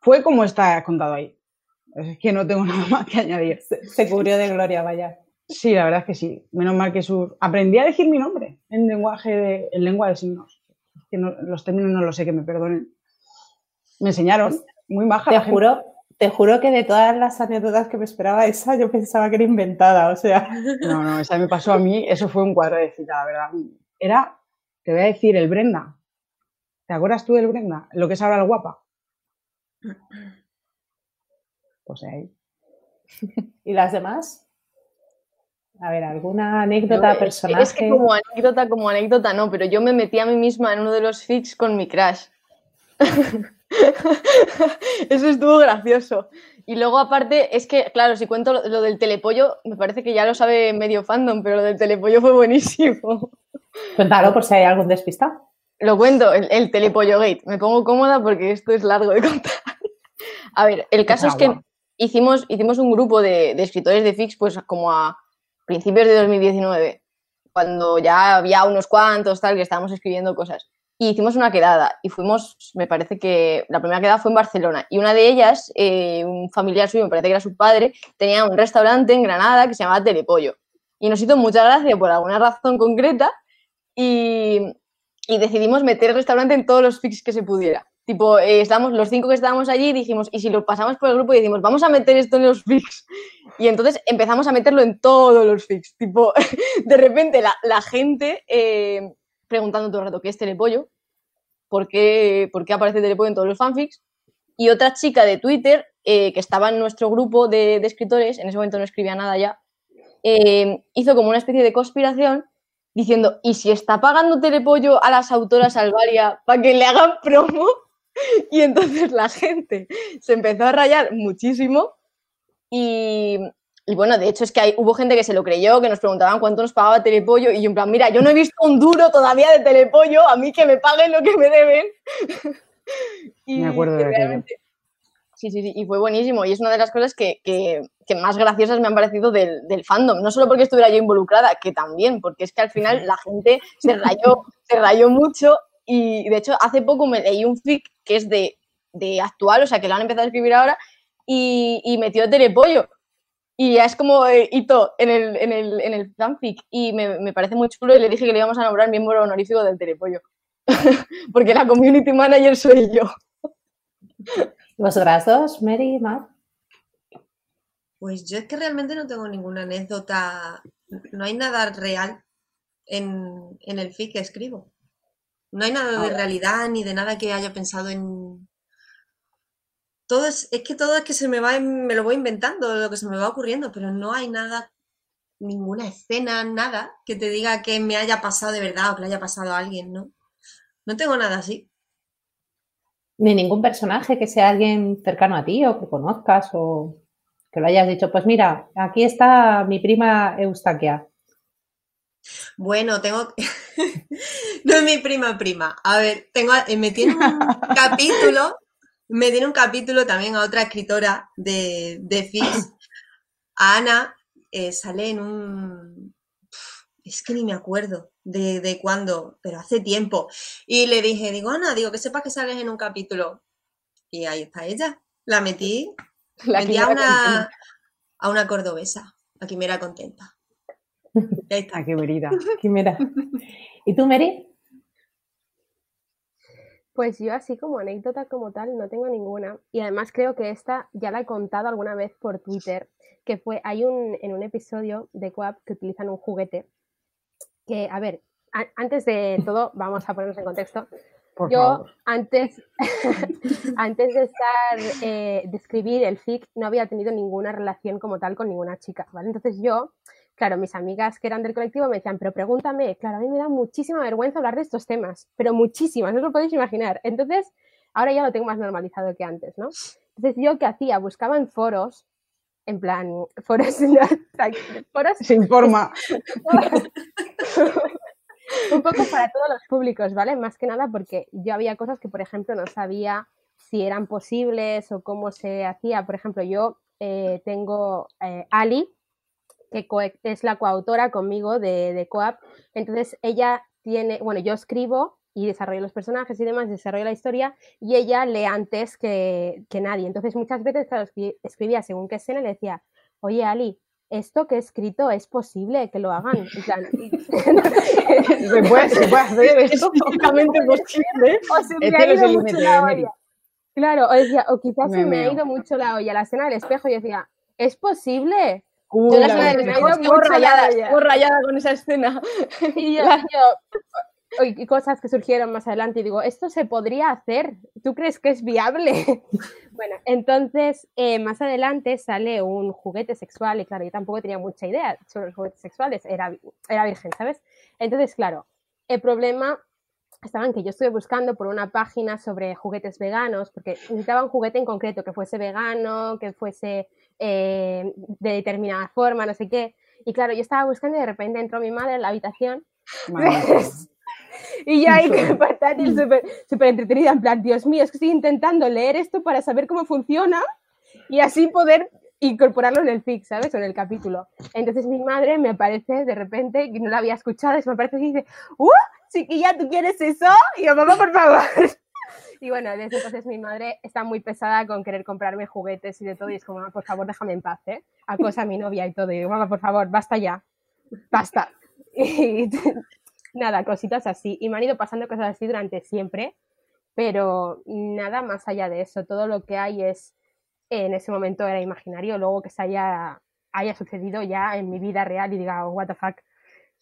fue como está contado ahí. Es que no tengo [LAUGHS] nada más que añadir. Se, cubrió de gloria, vaya. Sí, la verdad es que sí. Menos mal que su... Aprendí a decir mi nombre en lenguaje de, en lengua de signos. que los términos no lo sé, que me perdonen. Me enseñaron. Muy maja. Te juro, te juro que de todas las anécdotas que me esperaba esa, yo pensaba que era inventada, o sea. No, no, esa me pasó a mí, eso fue un cuadro de cita, la verdad. Era te voy a decir el Brenda. ¿Te acuerdas tú del Brenda? Lo que es ahora el guapa. Pues ahí. [LAUGHS] ¿Y las demás? A ver, ¿alguna anécdota personal? Es que como anécdota, como anécdota no, pero yo me metí a mí misma en uno de los fix con mi crash. [LAUGHS] Eso estuvo gracioso. Y luego, aparte, es que, claro, si cuento lo, del telepollo, me parece que ya lo sabe medio fandom, pero lo del telepollo fue buenísimo. Cuéntalo por si hay algún despistado. Lo cuento, el, telepollo gate. Me pongo cómoda porque esto es largo de contar. A ver, el caso es que hicimos, hicimos un grupo de, de escritores de Fix, pues como a principios de 2019, cuando ya había unos cuantos, tal, que estábamos escribiendo cosas y hicimos una quedada y fuimos, me parece que la primera quedada fue en Barcelona y una de ellas, eh, un familiar suyo, me parece que era su padre, tenía un restaurante en Granada que se llamaba Telepollo y nos hizo mucha gracia por alguna razón concreta y, decidimos meter el restaurante en todos los fix que se pudiera. Tipo, eh, estamos, los cinco que estábamos allí dijimos, y si lo pasamos por el grupo y decimos, vamos a meter esto en los [LAUGHS] fix. Y entonces empezamos a meterlo en todos los fix. Tipo, [LAUGHS] de repente la, gente eh, preguntando todo el rato qué es Telepollo, por qué, por aparece Telepollo en todos los fanfics. Y otra chica de Twitter, eh, que estaba en nuestro grupo de, escritores, en ese momento no escribía nada ya, eh, hizo como una especie de conspiración diciendo, ¿y si está pagando Telepollo a las autoras Alvaria para que le hagan promo? [LAUGHS] Y entonces la gente se empezó a rayar muchísimo y, y bueno, de hecho es que hay, hubo gente que se lo creyó, que nos preguntaban cuánto nos pagaba Telepollo y yo en plan, mira, yo no he visto un duro todavía de Telepollo, a mí que me paguen lo que me deben. [LAUGHS] y me acuerdo de realmente, Sí, sí, sí, y fue buenísimo. Y es una de las cosas que, que, más graciosas me han parecido del, del, fandom. No solo porque estuviera yo involucrada, que también, porque es que al final la gente se rayó, se rayó mucho. Y de hecho, hace poco me leí un fic que es de, de actual, o sea, que lo han empezado a escribir ahora, y, y metió Telepollo y ya es como eh, hito en el, en, el, en el fanfic y me, me, parece muy chulo y le dije que le íbamos a nombrar miembro honorífico del Telepollo. [LAUGHS] Porque la community manager soy yo. ¿Vosotras dos, Mary y Matt? Pues yo es que realmente no tengo ninguna anécdota no hay nada real en, el fic que escribo. No hay nada de realidad ni de nada que haya pensado en. Todo es, es que todo es que se me va, me lo voy inventando, lo que se me va ocurriendo, pero no hay nada, ninguna escena, nada que te diga que me haya pasado de verdad o que le haya pasado a alguien, ¿no? No tengo nada así. Ni ningún personaje que sea alguien cercano a ti o que conozcas o que lo hayas dicho, pues mira, aquí está mi prima Eustaquia. Bueno, tengo. [LAUGHS] no es mi prima prima. A ver, tengo, eh, me tiene un [LAUGHS] capítulo, me tiene un capítulo también a otra escritora de, de FIS, a Ana, eh, sale en un. Es que ni me acuerdo de, de cuándo, pero hace tiempo. Y le dije, digo, Ana, digo, que sepas que sales en un capítulo. Y ahí está ella. La metí, la metí a una, a una cordobesa, a Quimera Contenta. Ahí está. [LAUGHS] qué verida. Quimera. ¿Y tú, Mary? Pues yo así como anécdota como tal no tengo ninguna. Y además creo que esta ya la he contado alguna vez por Twitter, que fue, hay un, en un episodio de Coap que utilizan un juguete que, a ver, antes de todo, vamos a ponernos en contexto. Yo antes, [LAUGHS] [LAUGHS] antes de estar, eh, de escribir el FIC, no había tenido ninguna relación como tal con ninguna chica, ¿vale? Entonces yo, claro, mis amigas que eran del colectivo me decían, pero pregúntame, claro, a mí me da muchísima vergüenza hablar de estos temas, pero muchísimas, no os lo podéis imaginar. Entonces, ahora ya lo tengo más normalizado que antes, ¿no? Entonces yo, ¿qué hacía? Buscaba en foros, en plan, foros, [LAUGHS] foros se informa. Un poco para todos los públicos, ¿vale? Más que nada porque yo había cosas que, por ejemplo, no sabía si eran posibles o cómo se hacía. Por ejemplo, yo eh, tengo eh, Ali, que es la coautora conmigo de, de Coap. Entonces, ella tiene, bueno, yo escribo y desarrollo los personajes y demás, desarrollo la historia y ella lee antes que, que nadie. Entonces, muchas veces, escribía según qué escena le decía, oye, Ali, esto que he escrito es posible que lo hagan. [LAUGHS] [LAUGHS] se, puede, hacer, es físicamente [LAUGHS] posible. O se me ha ido mucho la olla. Claro, o, decía, o quizás se me ha ido mucho la olla. La escena del espejo y decía, ¿es posible? Uh, yo la escena del espejo estuvo rayada, rayada con esa escena. Y yo, y cosas que surgieron más adelante y digo, esto se podría hacer, ¿tú crees que es viable? [LAUGHS] bueno, entonces eh, más adelante sale un juguete sexual y claro, yo tampoco tenía mucha idea sobre los juguetes sexuales, era, era virgen, ¿sabes? Entonces, claro, el problema estaba en que yo estuve buscando por una página sobre juguetes veganos, porque necesitaba un juguete en concreto que fuese vegano, que fuese eh, de determinada forma, no sé qué. Y claro, yo estaba buscando y de repente entró mi madre en la habitación. [LAUGHS] Y ya hay que portátil [LAUGHS] súper super entretenida, en plan, Dios mío, es que estoy intentando leer esto para saber cómo funciona y así poder incorporarlo en el fic, ¿sabes? O en el capítulo. Entonces mi madre me aparece de repente, que no la había escuchado, y me aparece y dice, ¡Uh! Chiquilla, ¿tú quieres eso? Y yo, mamá, por favor. [LAUGHS] Y bueno, desde entonces mi madre está muy pesada con querer comprarme juguetes y de todo, y es como, por favor, déjame en paz, ¿eh? Acosa a mi novia y todo. Y digo, mamá, por favor, basta ya. Basta. [LAUGHS] Y nada, cositas así. Y me han ido pasando cosas así durante siempre, pero nada más allá de eso. Todo lo que hay es, en ese momento era imaginario, luego que se haya, haya sucedido ya en mi vida real y diga, oh, what the fuck.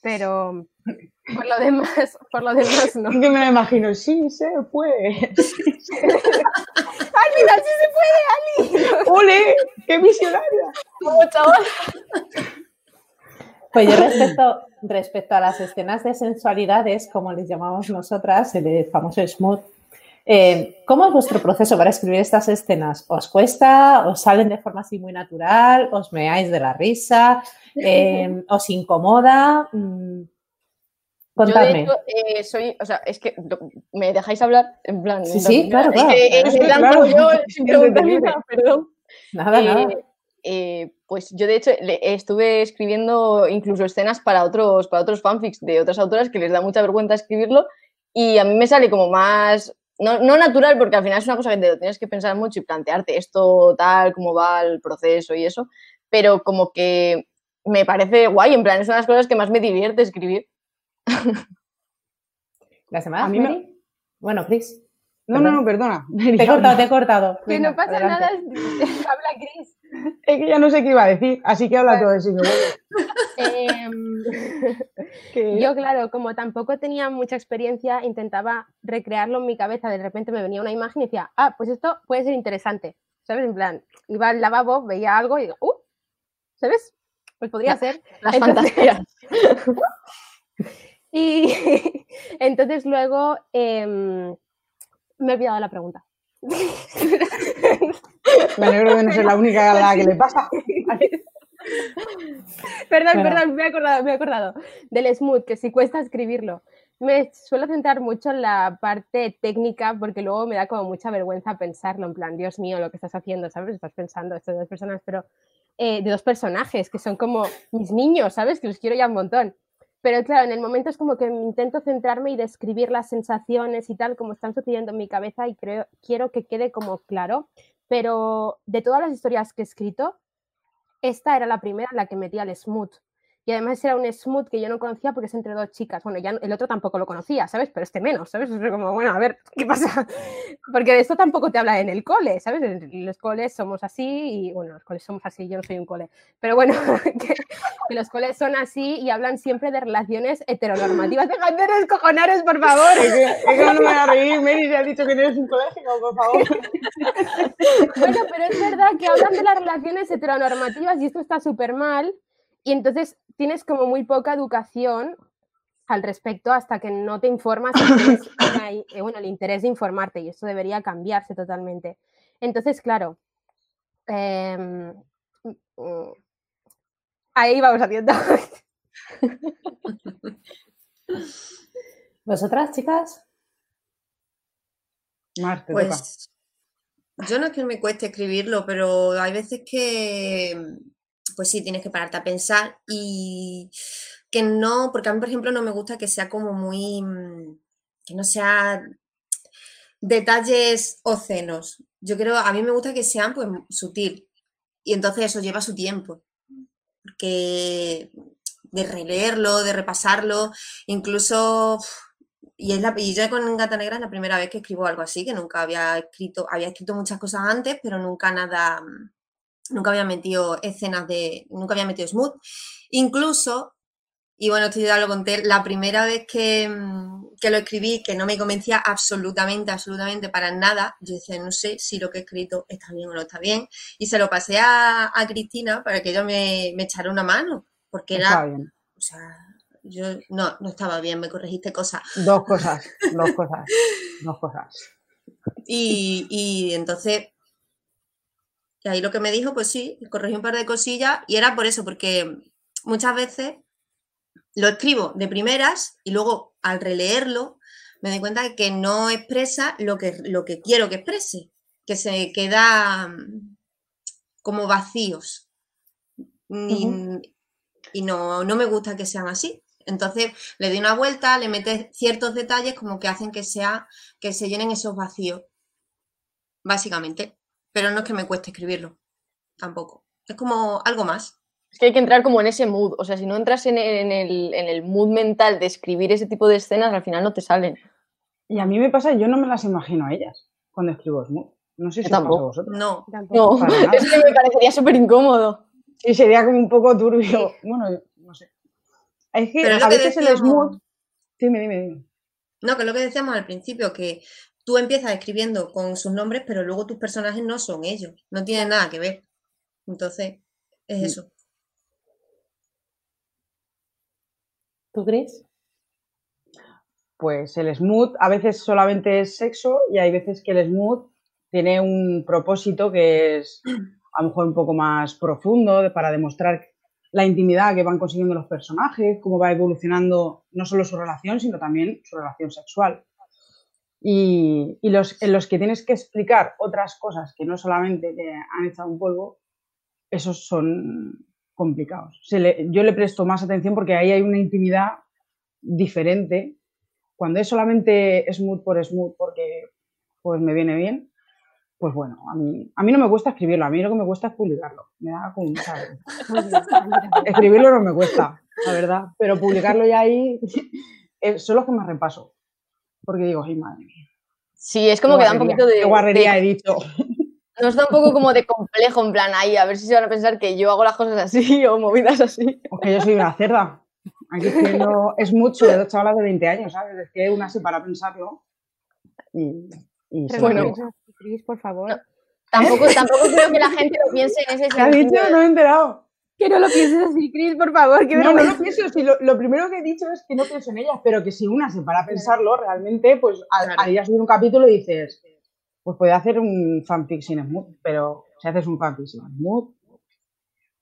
Pero por lo demás, por lo demás no. Yo me lo imagino, sí se puede. ¡Al final sí se puede, Ali! [LAUGHS] ¡Ole! ¡Qué visionaria! ¡Como chaval! Pues yo respecto, respecto a las escenas de sensualidades, como les llamamos nosotras, el famoso smooth, eh, ¿cómo es vuestro proceso para escribir estas escenas? ¿Os cuesta? ¿Os salen de forma así muy natural? ¿Os meáis de la risa? Eh, [LAUGHS] ¿Os incomoda? Mm, contadme. Yo, de eh, soy, o sea, es que me dejáis hablar en plan. Sí, sí, claro, claro. Es que, claro. yo, [LAUGHS] sin nada, perdón. Nada, nada. Eh, pues yo de hecho estuve escribiendo incluso escenas para otros, para otros fanfics de otras autoras que les da mucha vergüenza escribirlo y a mí me sale como más, no, natural porque al final es una cosa que te lo tienes que pensar mucho y plantearte esto tal, cómo va el proceso y eso, pero como que me parece guay, en plan es una de las cosas que más me divierte escribir. [LAUGHS] ¿La semana? A mí Bueno, Chris. No, no, no, perdona. [LAUGHS] Te he cortado, te he cortado. Que Venga, no pasa adelante. nada, [LAUGHS] habla Cris. Es que ya no sé qué iba a decir, así que habla todo me vuelvo. [LAUGHS] Em, yo, claro, como tampoco tenía mucha experiencia, intentaba recrearlo en mi cabeza. De repente me venía una imagen y decía, ah, pues esto puede ser interesante. ¿Sabes? En plan, iba al lavabo, veía algo y digo, uh, ¿sabes? Pues podría ser. Las Entonces- fantasías. Y entonces luego em, me he olvidado la pregunta. Me alegro de no ser la única a la que le pasa. [LAUGHS] Perdón, Bueno. perdón, me he acordado, me he acordado. Del smooth, que si cuesta escribirlo. Me suelo centrar mucho en la parte técnica porque luego me da como mucha vergüenza pensarlo, en plan, Dios mío, lo que estás haciendo, ¿sabes? Estás pensando esto de dos personas, pero eh, de dos personajes que son como mis niños, ¿sabes? Que los quiero ya un montón. Pero claro, en el momento es como que intento centrarme y describir las sensaciones y tal, como están sucediendo en mi cabeza y creo, quiero que quede como claro. Pero de todas las historias que he escrito, esta era la primera en la que metía el smooth. Y además era un smooth que yo no conocía porque es entre dos chicas. Bueno, ya el otro tampoco lo conocía, ¿sabes? Pero este menos, ¿sabes? [LAUGHS] Es como, bueno, a ver, ¿qué pasa? [LAUGHS] Porque de esto tampoco te habla en el cole, ¿sabes? En los coles somos así y, bueno, los coles somos así, yo no soy un cole. Pero bueno, [LAUGHS] que, que los coles son así y hablan siempre de relaciones heteronormativas. Dejad de descojonaros, por favor. Es que, es que no me voy a reír, Mary, se ha dicho que no eres un colegio, por favor. Bueno, pero es verdad que hablan de las relaciones heteronormativas y esto está súper mal. Y entonces tienes como muy poca educación al respecto hasta que no te informas y tienes [COUGHS] eh, bueno, el interés de informarte y esto debería cambiarse totalmente. Entonces, claro, em, mm, ahí vamos haciendo. [LAUGHS] ¿Vosotras, chicas? Mar, te toca. Pues yo no es que me cueste escribirlo, pero hay veces que, pues sí, tienes que pararte a pensar y que no, porque a mí, por ejemplo, no me gusta que sea como muy, mm, que no sea detalles obscenos. Yo creo, a mí me gusta que sean pues sutil y entonces eso lleva su tiempo, porque de releerlo, de repasarlo, incluso y, es la, y yo con Gata Negra es la primera vez que escribo algo así, que nunca había escrito, había escrito muchas cosas antes, pero nunca nada, mm, nunca había metido escenas de, nunca había metido smooth. Incluso, y bueno, esto ya lo conté, la primera vez que, mm, que lo escribí, que no me convencía absolutamente, absolutamente para nada, yo decía, no sé si lo que he escrito está bien o no está bien, y se lo pasé a, a Cristina para que ella me, me echara una mano, porque Está era, bien. o sea, yo no, no estaba bien, me corregiste cosas. Dos cosas, dos cosas, dos cosas. [LAUGHS] Y, y entonces, y ahí lo que me dijo, pues sí, corregí un par de cosillas y era por eso, porque muchas veces lo escribo de primeras y luego al releerlo me doy cuenta de que no expresa lo que, lo que quiero que exprese, que se queda mm, como vacíos. Ni- Y no, no me gusta que sean así. Entonces le doy una vuelta, le metes ciertos detalles como que hacen que sea, que se llenen esos vacíos, básicamente. Pero no es que me cueste escribirlo, tampoco. Es como algo más. Es que hay que entrar como en ese mood. O sea, si no entras en, en el, en el mood mental de escribir ese tipo de escenas, al final no te salen. Y a mí me pasa, yo no me las imagino a ellas cuando escribo smooth. No sé si os pasa a vosotros. No, Tampoco. No, [LAUGHS] es que me parecería súper incómodo. Sí, sería como un poco turbio. Bueno, no sé. Es que Pero a que veces el decíamos. smooth. Dime, dime, dime. no, que es lo que decíamos al principio, que tú empiezas escribiendo con sus nombres, pero luego tus personajes no son ellos, no tienen nada que ver. Entonces, es Mm. eso. ¿Tú, Gris? Pues el smooth a veces solamente es sexo y hay veces que el smooth tiene un propósito que es [CLEARS THROAT] a lo mejor un poco más profundo para demostrar la intimidad que van consiguiendo los personajes, cómo va evolucionando no solo su relación, sino también su relación sexual. Y, y los, en los que tienes que explicar otras cosas que no solamente te han echado un polvo, esos son complicados. Se le- yo le presto más atención porque ahí hay una intimidad diferente. Cuando es solamente smooth por smooth porque pues me viene bien, pues bueno, a mí, a mí no me cuesta escribirlo, a mí lo que me cuesta es publicarlo. Me da como. [LAUGHS] Escribirlo no me cuesta, la verdad, pero publicarlo ya ahí eh, son los que más repaso. Porque digo, ay madre mía, Sí, es como que da un poquito de. Qué guarrería de- he dicho. [LAUGHS] Nos da un poco como de complejo, en plan, ahí, a ver si se van a pensar que yo hago las cosas así [LAUGHS] o movidas así. Porque yo soy una cerda. Aquí escribiendo es mucho de dos chavalas de 20 años, ¿sabes? Es que una se para a pensarlo. Y, Bueno. Cris, por favor. No. Tampoco, tampoco creo que la gente lo piense en ese ¿Qué ha dicho? sentido. No me he enterado. Que no lo pienses así, Cris, por favor. Que No, no lo pienso. Si lo, lo primero que he dicho es que no pienso en ellas, pero que si una se para a pensarlo, realmente, pues al, Claro. ir a subir un capítulo dices, pues puede hacer un fanfic sin smooth, pero si haces un fanfic sin smooth,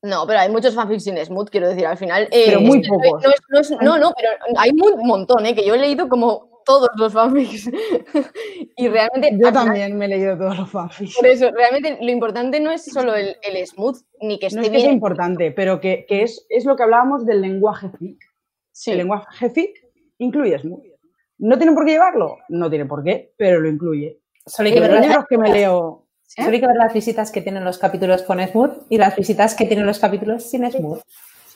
No, pero hay muchos fanfics sin smooth, quiero decir, al final. eh, Pero muy es que no- pocos. No, es- no es- no, no, pero hay un montón, ¿eh? Que yo he leído como todos los fanfics. [LAUGHS] y realmente. yo también me he leído todos los fanfics. Por eso, realmente lo importante no es solo el, el smooth, ni que esté No es que bien. importante, pero que, que es, es lo que hablábamos del lenguaje fic. Sí, El lenguaje fic incluye smooth. ¿No tiene por qué llevarlo? No tiene por qué, pero lo incluye. Solo hay que ver los las, libros que me leo... ¿eh? solo hay que ver las visitas que tienen los capítulos con Smooth y las visitas que tienen los capítulos sin Smooth.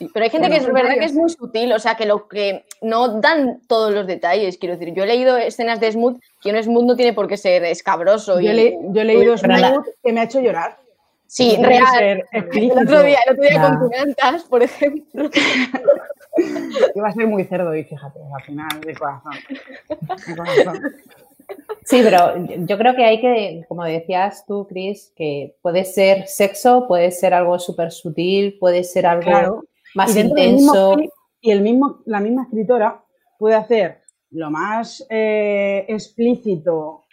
Sí, Pero hay gente Bueno, que es verdad que es muy sutil, o sea, que lo que no dan todos los detalles. Quiero decir, yo he leído escenas de smooth que un smooth no tiene por qué ser escabroso. Yo, y- he le- yo he leído la- Smooth que me ha hecho llorar. Sí, real. ser El otro día, el otro día con Tunantas, por ejemplo. [LAUGHS] Iba a ser muy cerdo y fíjate, al final, de corazón. De corazón. Sí, pero yo creo que hay que, como decías tú, Chris, que puede ser sexo, puede ser algo súper sutil, puede ser algo Claro. Más y mismo intenso. y el mismo, la misma escritora puede hacer lo más eh, explícito,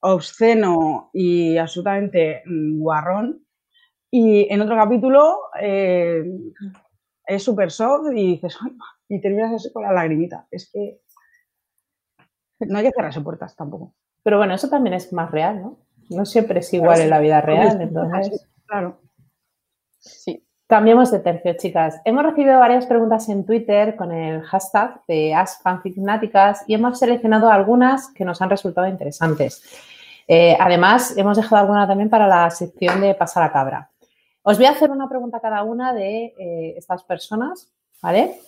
obsceno y absolutamente mm, guarrón. Y en otro capítulo eh, es súper soft y dices, y terminas así con la lagrimita. Es que no hay que cerrarse puertas tampoco. Pero bueno, eso también es más real, ¿no? No siempre es igual Claro, en la vida real, es- entonces. Claro. Sí. Cambiemos de tercio, chicas. Hemos recibido varias preguntas en Twitter con el hashtag de AskFanficnáticas y hemos seleccionado algunas que nos han resultado interesantes. Eh, además, hemos dejado alguna también para la sección de Pasa la Cabra. Os voy a hacer una pregunta a cada una de eh, estas personas, ¿vale?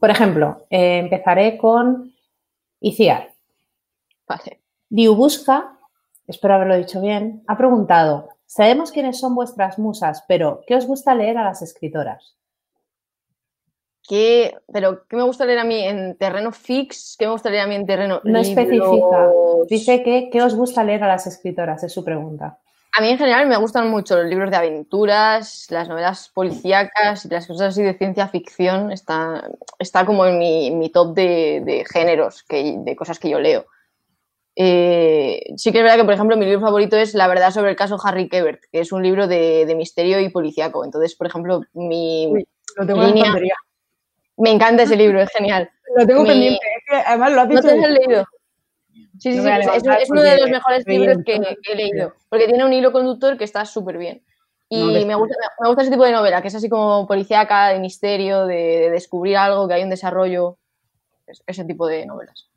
Por ejemplo, eh, empezaré con Iciar. Vale. Diubusca, espero haberlo dicho bien, ha preguntado, sabemos quiénes son vuestras musas, pero ¿qué os gusta leer a las escritoras? ¿Qué, pero, ¿qué me gusta leer a mí en terreno fix? ¿Qué me gusta leer a mí en terreno No especifica. libros? Dice que ¿qué os gusta leer a las escritoras? Es su pregunta. A mí en general me gustan mucho los libros de aventuras, las novelas policíacas y las cosas así de ciencia ficción. Está, está como en mi, en mi top de, de géneros, que, de cosas que yo leo. Eh, sí que es verdad que, por ejemplo, mi libro favorito es La verdad sobre el caso Harry Quebert, que es un libro de, de misterio y policíaco. Entonces, por ejemplo, mi, Uy, Lo tengo en Línea. me encanta ese libro, es genial. Lo tengo Mi- pendiente. Es que además lo has ¿No dicho. te lo has leído? Sí, sí, No sí, es, es- levantar es uno de los mejores libros que, he leído, porque tiene un hilo conductor que está súper bien. Y No, me, gusta, me gusta ese tipo de novela, que es así como policíaca, de misterio, de, de descubrir algo, que hay un desarrollo, es- ese tipo de novelas.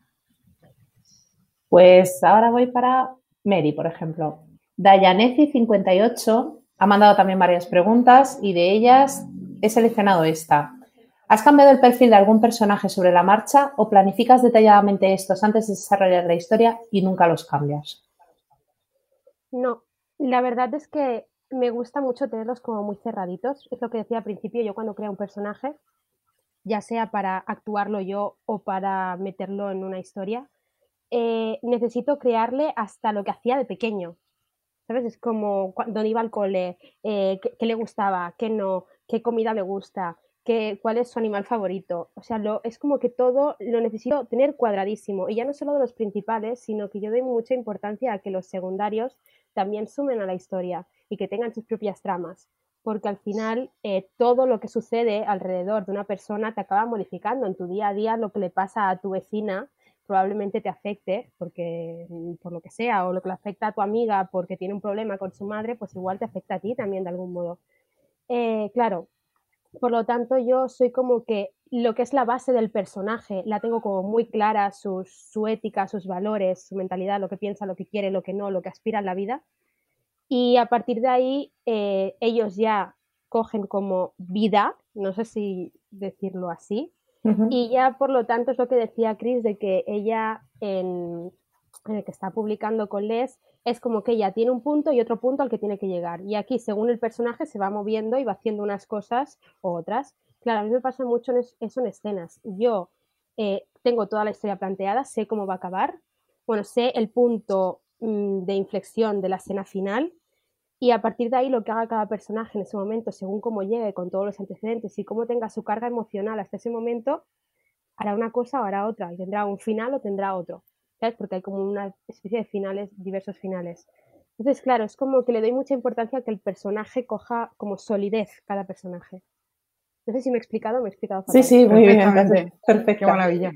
Pues ahora voy para Mary, por ejemplo. Dayanezi58 ha mandado también varias preguntas y de ellas he seleccionado esta. ¿Has cambiado el perfil de algún personaje sobre la marcha o planificas detalladamente estos antes de desarrollar la historia y nunca los cambias? No, la verdad es que me gusta mucho tenerlos como muy cerraditos. Es lo que decía al principio, yo cuando creo un personaje, ya sea para actuarlo yo o para meterlo en una historia, eh, necesito crearle hasta lo que hacía de pequeño. ¿Sabes? Es como cuando iba al cole, eh, qué, le gustaba, qué no, qué comida le gusta, qué, cuál es su animal favorito. O sea, lo, es como que todo lo necesito tener cuadradísimo. Y ya no solo de los principales, sino que yo doy mucha importancia a que los secundarios también sumen a la historia y que tengan sus propias tramas. Porque al final eh, todo lo que sucede alrededor de una persona te acaba modificando en tu día a día, lo que le pasa a tu vecina probablemente te afecte porque mm, por lo que sea o lo que le afecta a tu amiga porque tiene un problema con su madre pues igual te afecta a ti también de algún modo. Eh, claro por lo tanto yo soy como que lo que es la base del personaje la tengo como muy clara sus, su ética sus valores su mentalidad lo que piensa lo que quiere lo que no lo que aspira en la vida. Y a partir de ahí eh, ellos ya cogen como vida no sé si decirlo así Y ya, por lo tanto, es lo que decía Chris, de que ella en, en el que está publicando con Les, es como que ella tiene un punto y otro punto al que tiene que llegar. Y aquí, según el personaje, se va moviendo y va haciendo unas cosas u otras. Claro, a mí me pasa mucho eso en escenas. Yo eh, tengo toda la historia planteada, sé cómo va a acabar, bueno, sé el punto mm, de inflexión de la escena final y a partir de ahí lo que haga cada personaje en ese momento, según cómo llegue con todos los antecedentes y cómo tenga su carga emocional hasta ese momento, hará una cosa o hará otra y tendrá un final o tendrá otro, ¿sabes? Porque hay como una especie de finales, diversos finales. Entonces, claro, es como que le doy mucha importancia a que el personaje coja como solidez cada personaje. No sé si me he explicado, me he explicado. Sí, sí, muy bien. Perfecto. Qué maravilla.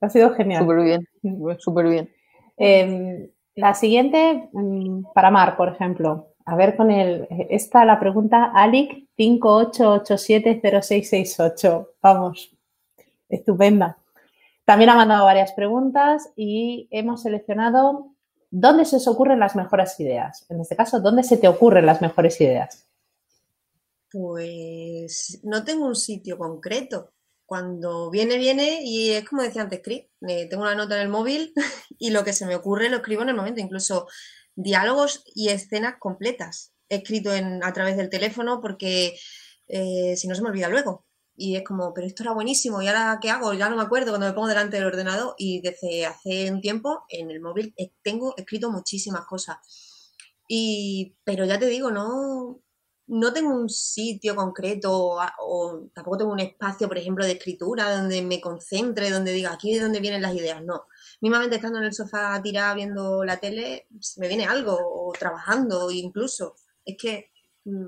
Ha sido genial. Súper bien, súper bien. Em, la siguiente, mm, para Mar, por ejemplo. A ver con el. Esta la pregunta Alic 58870668. Vamos. Estupenda. También ha mandado varias preguntas y hemos seleccionado dónde se os ocurren las mejores ideas. En este caso, ¿dónde se te ocurren las mejores ideas? Pues no tengo un sitio concreto. Cuando viene, viene y es como decía antes, Chris, tengo una nota en el móvil [LAUGHS] y lo que se me ocurre lo escribo en el momento, incluso diálogos y escenas completas. Escrito en, a través del teléfono porque eh, si no se me olvida luego. Y es como, pero esto era buenísimo, ¿y ahora qué hago? Ya no me acuerdo cuando me pongo delante del ordenador y desde hace un tiempo en el móvil tengo escrito muchísimas cosas. Y, pero ya te digo, no, no tengo un sitio concreto o, tampoco tengo un espacio, por ejemplo, de escritura donde me concentre, donde diga aquí de dónde vienen las ideas. No. Mismamente estando en el sofá tirada viendo la tele, me viene algo, o trabajando incluso. Es que mm,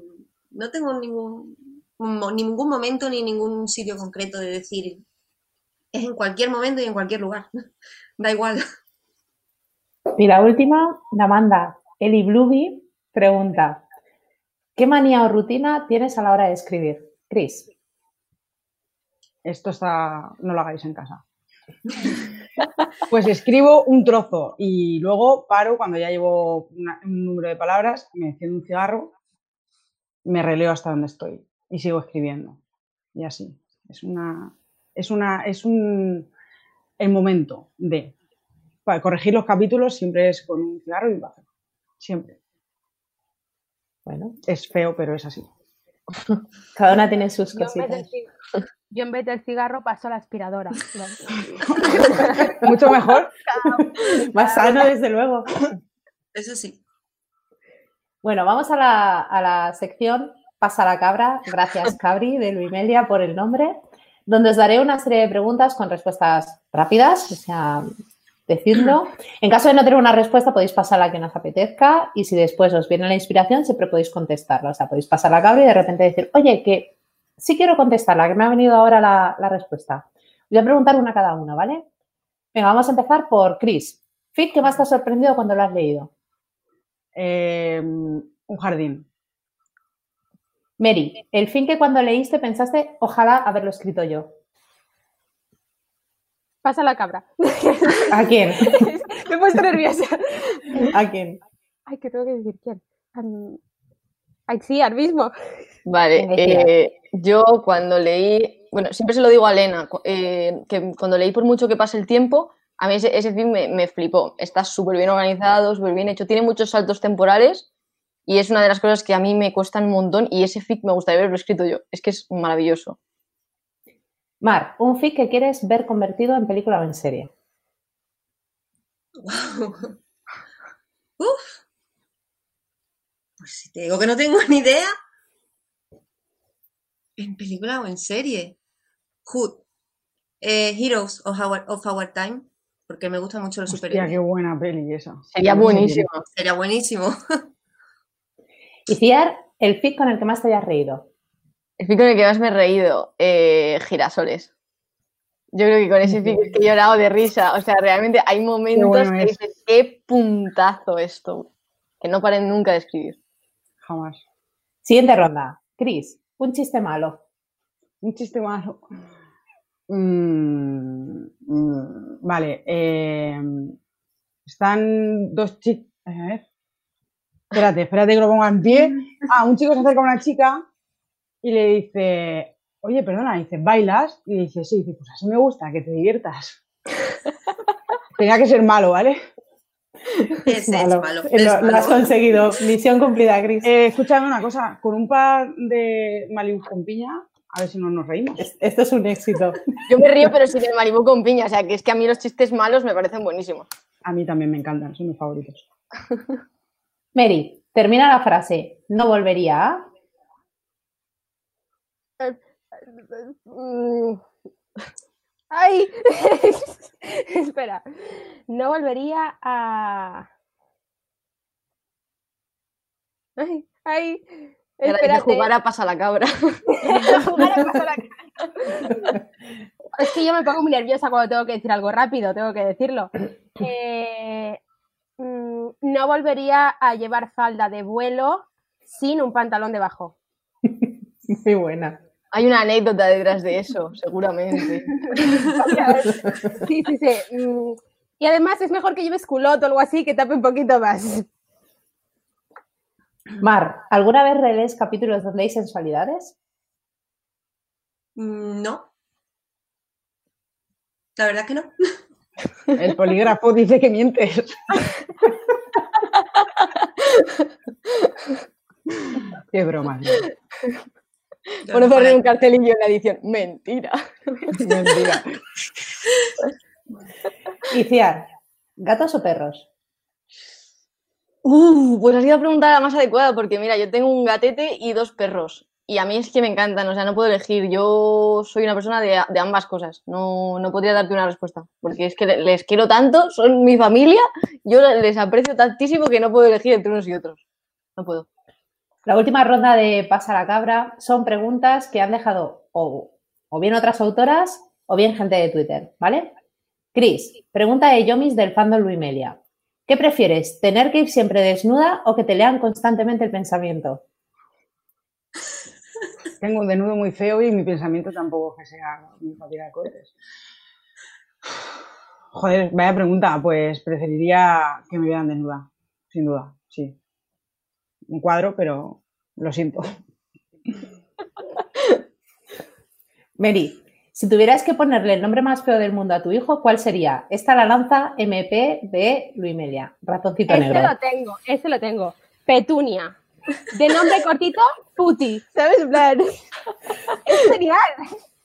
no tengo ningún, ningún momento ni ningún sitio concreto de decir es en cualquier momento y en cualquier lugar. [LAUGHS] da igual. Y la última, la manda Eli Bluby, pregunta, ¿Qué manía o rutina tienes a la hora de escribir? Cris. Esto está, no lo hagáis en casa. [LAUGHS] Pues escribo un trozo y luego paro cuando ya llevo un número de palabras, me enciendo un cigarro, me releo hasta donde estoy y sigo escribiendo. Y así. Es una. Es una. Es un. El momento de. Para corregir los capítulos siempre es con un cigarro y un. Siempre. Bueno. Es feo, pero es así. Cada una tiene sus cositas. Yo en vez del cigarro paso la aspiradora. [LAUGHS] Mucho mejor. [LAUGHS] Más sano, desde luego. Eso sí. Bueno, vamos a la, a la sección Pasa la cabra. Gracias, Cabri, de Luimelia, por el nombre, donde os daré una serie de preguntas con respuestas rápidas, o sea, decidlo. En caso de no tener una respuesta, podéis pasar la que nos apetezca y si después os viene la inspiración, siempre podéis contestarla. O sea, podéis pasar la cabra y de repente decir, oye, que sí quiero contestarla, que me ha venido ahora la, respuesta. Voy a preguntar una cada una, ¿vale? Venga, vamos a empezar por Chris. Fit, ¿qué más te ha sorprendido cuando lo has leído? Eh, un jardín. Mary, el fin que cuando leíste pensaste, ojalá haberlo escrito yo. Pasa la cabra. [LAUGHS] ¿A quién? [LAUGHS] Me he puesto nerviosa. ¿A quién? Ay, ¿qué tengo que decir? ¿Quién? Sí, al mismo. Vale, eh, yo cuando leí, bueno, siempre se lo digo a Elena, eh, que cuando leí por mucho que pase el tiempo, a mí ese, ese film me, me flipó. Está súper bien organizado, súper bien hecho, tiene muchos saltos temporales y es una de las cosas que a mí me cuestan un montón y ese fic me gustaría haberlo escrito yo. Es que es maravilloso. Mar, un fic que quieres ver convertido en película o en serie. [LAUGHS] Uf. Pues si te digo que no tengo [LAUGHS] ni idea. ¿En película o en serie? Hood. Eh, Heroes of our, Time. Porque me gustan mucho los Hostia, qué buena peli esa. Sería buenísimo. Sería buenísimo. [LAUGHS] Y Ciar, el fic con el que más te hayas reído. El fic con el que más me he reído, eh, girasoles. Yo creo que con ese fic que he llorado de risa. O sea, realmente hay momentos que dices, qué puntazo esto. Que no paren nunca de escribir. Jamás. Siguiente ronda. Cris, un chiste malo. Un chiste malo. Mm, mm, vale. Eh, están dos chicos. A ver. Espérate, espérate que lo ponga en pie. [LAUGHS] Ah, un chico se acerca a una chica y le dice, oye, perdona, dice, ¿bailas? Y dice, sí, dice, pues así me gusta, que te diviertas. [LAUGHS] Tenía que ser malo, ¿vale? Ese [LAUGHS] es Malo. Eh, es Lo, has conseguido. Misión cumplida, Chris. Eh, escúchame una cosa, con un par de Malibu con piña, a ver si no nos reímos. Es- Esto es un éxito. Yo me río, pero sí del Malibu con piña. O sea, que es que a mí los chistes malos me parecen buenísimos. A mí también me encantan, son mis favoritos. [LAUGHS] Mary, termina la frase. No volvería a. Ay, [LAUGHS] espera. No volvería a. Ay, ay. Era de Espérate. jugar a pasa la cabra. [LAUGHS] Jugar a pasar la- Es que yo me pongo muy nerviosa cuando tengo que decir algo rápido, tengo que decirlo. Eh, mm, no volvería a llevar falda de vuelo sin un pantalón debajo. [LAUGHS] Muy buena. Hay una anécdota detrás de eso, seguramente. [LAUGHS] Sí, sí, sí. Mm, Y además es mejor que lleves culotte o algo así que tape un poquito más. Mar, ¿alguna vez relees capítulos donde hay sensualidades? Mm, No. La verdad que no. [LAUGHS] El polígrafo dice que mientes. [LAUGHS] Qué broma. tío. Poner para- un cartelillo en la edición. Mentira. Mentira. [LAUGHS] Iciar, ¿gatos o perros? Uh, pues has ido a preguntar la más adecuada, porque mira, yo tengo un gatete y dos perros. Y a mí es que me encantan, o sea, no puedo elegir. Yo soy una persona de, de ambas cosas. No, no podría darte una respuesta, porque es que le- les quiero tanto, son mi familia, yo les aprecio tantísimo que no puedo elegir entre unos y otros. No puedo. La última ronda de Pasa la Cabra son preguntas que han dejado o, bien otras autoras o bien gente de Twitter, ¿vale? Cris, pregunta de Yomis del fandom Luimelia. ¿Qué prefieres, tener que ir siempre desnuda o que te lean constantemente el pensamiento? Tengo un desnudo muy feo y mi pensamiento tampoco que sea muy fácil de cohetes. Joder, vaya pregunta. Pues preferiría que me vieran desnuda, sin duda, sí. Un cuadro, pero lo siento. Mary, si tuvieras que ponerle el nombre más feo del mundo a tu hijo, ¿cuál sería? Esta la lanza MP de Luimelia, ratoncito Este negro. lo tengo, este lo tengo. Petunia. De nombre cortito, Puti. ¿Sabes? Es genial.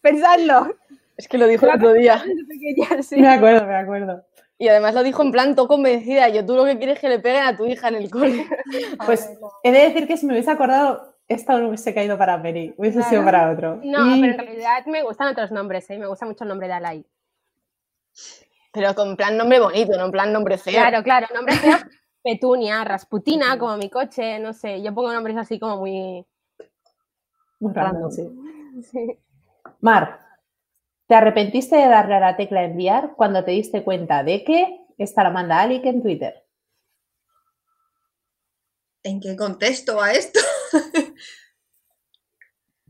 Pensadlo. Es que lo dijo el otro día. Desde [LAUGHS] pequeña, sí. Me acuerdo, me acuerdo. Y además lo dijo en plan todo convencida. Yo, tú lo que quieres es que le peguen a tu hija en el cole. [LAUGHS] Pues he de decir que si me hubiese acordado, esta no hubiese caído para Mary, hubiese Claro. sido para otro. No, Y- pero en realidad me gustan otros nombres, ¿eh? Me gusta mucho el nombre de Alay. Pero con plan nombre bonito, no en plan nombre feo. Claro, claro, nombres feos. [LAUGHS] Petunia, Rasputina, como mi coche, no sé. Yo pongo nombres así como muy. Muy random, sí. Sí. Mar, ¿te arrepentiste de darle a la tecla enviar cuando te diste cuenta de que esta la manda Alic en Twitter? ¿En qué contesto a esto? [LAUGHS]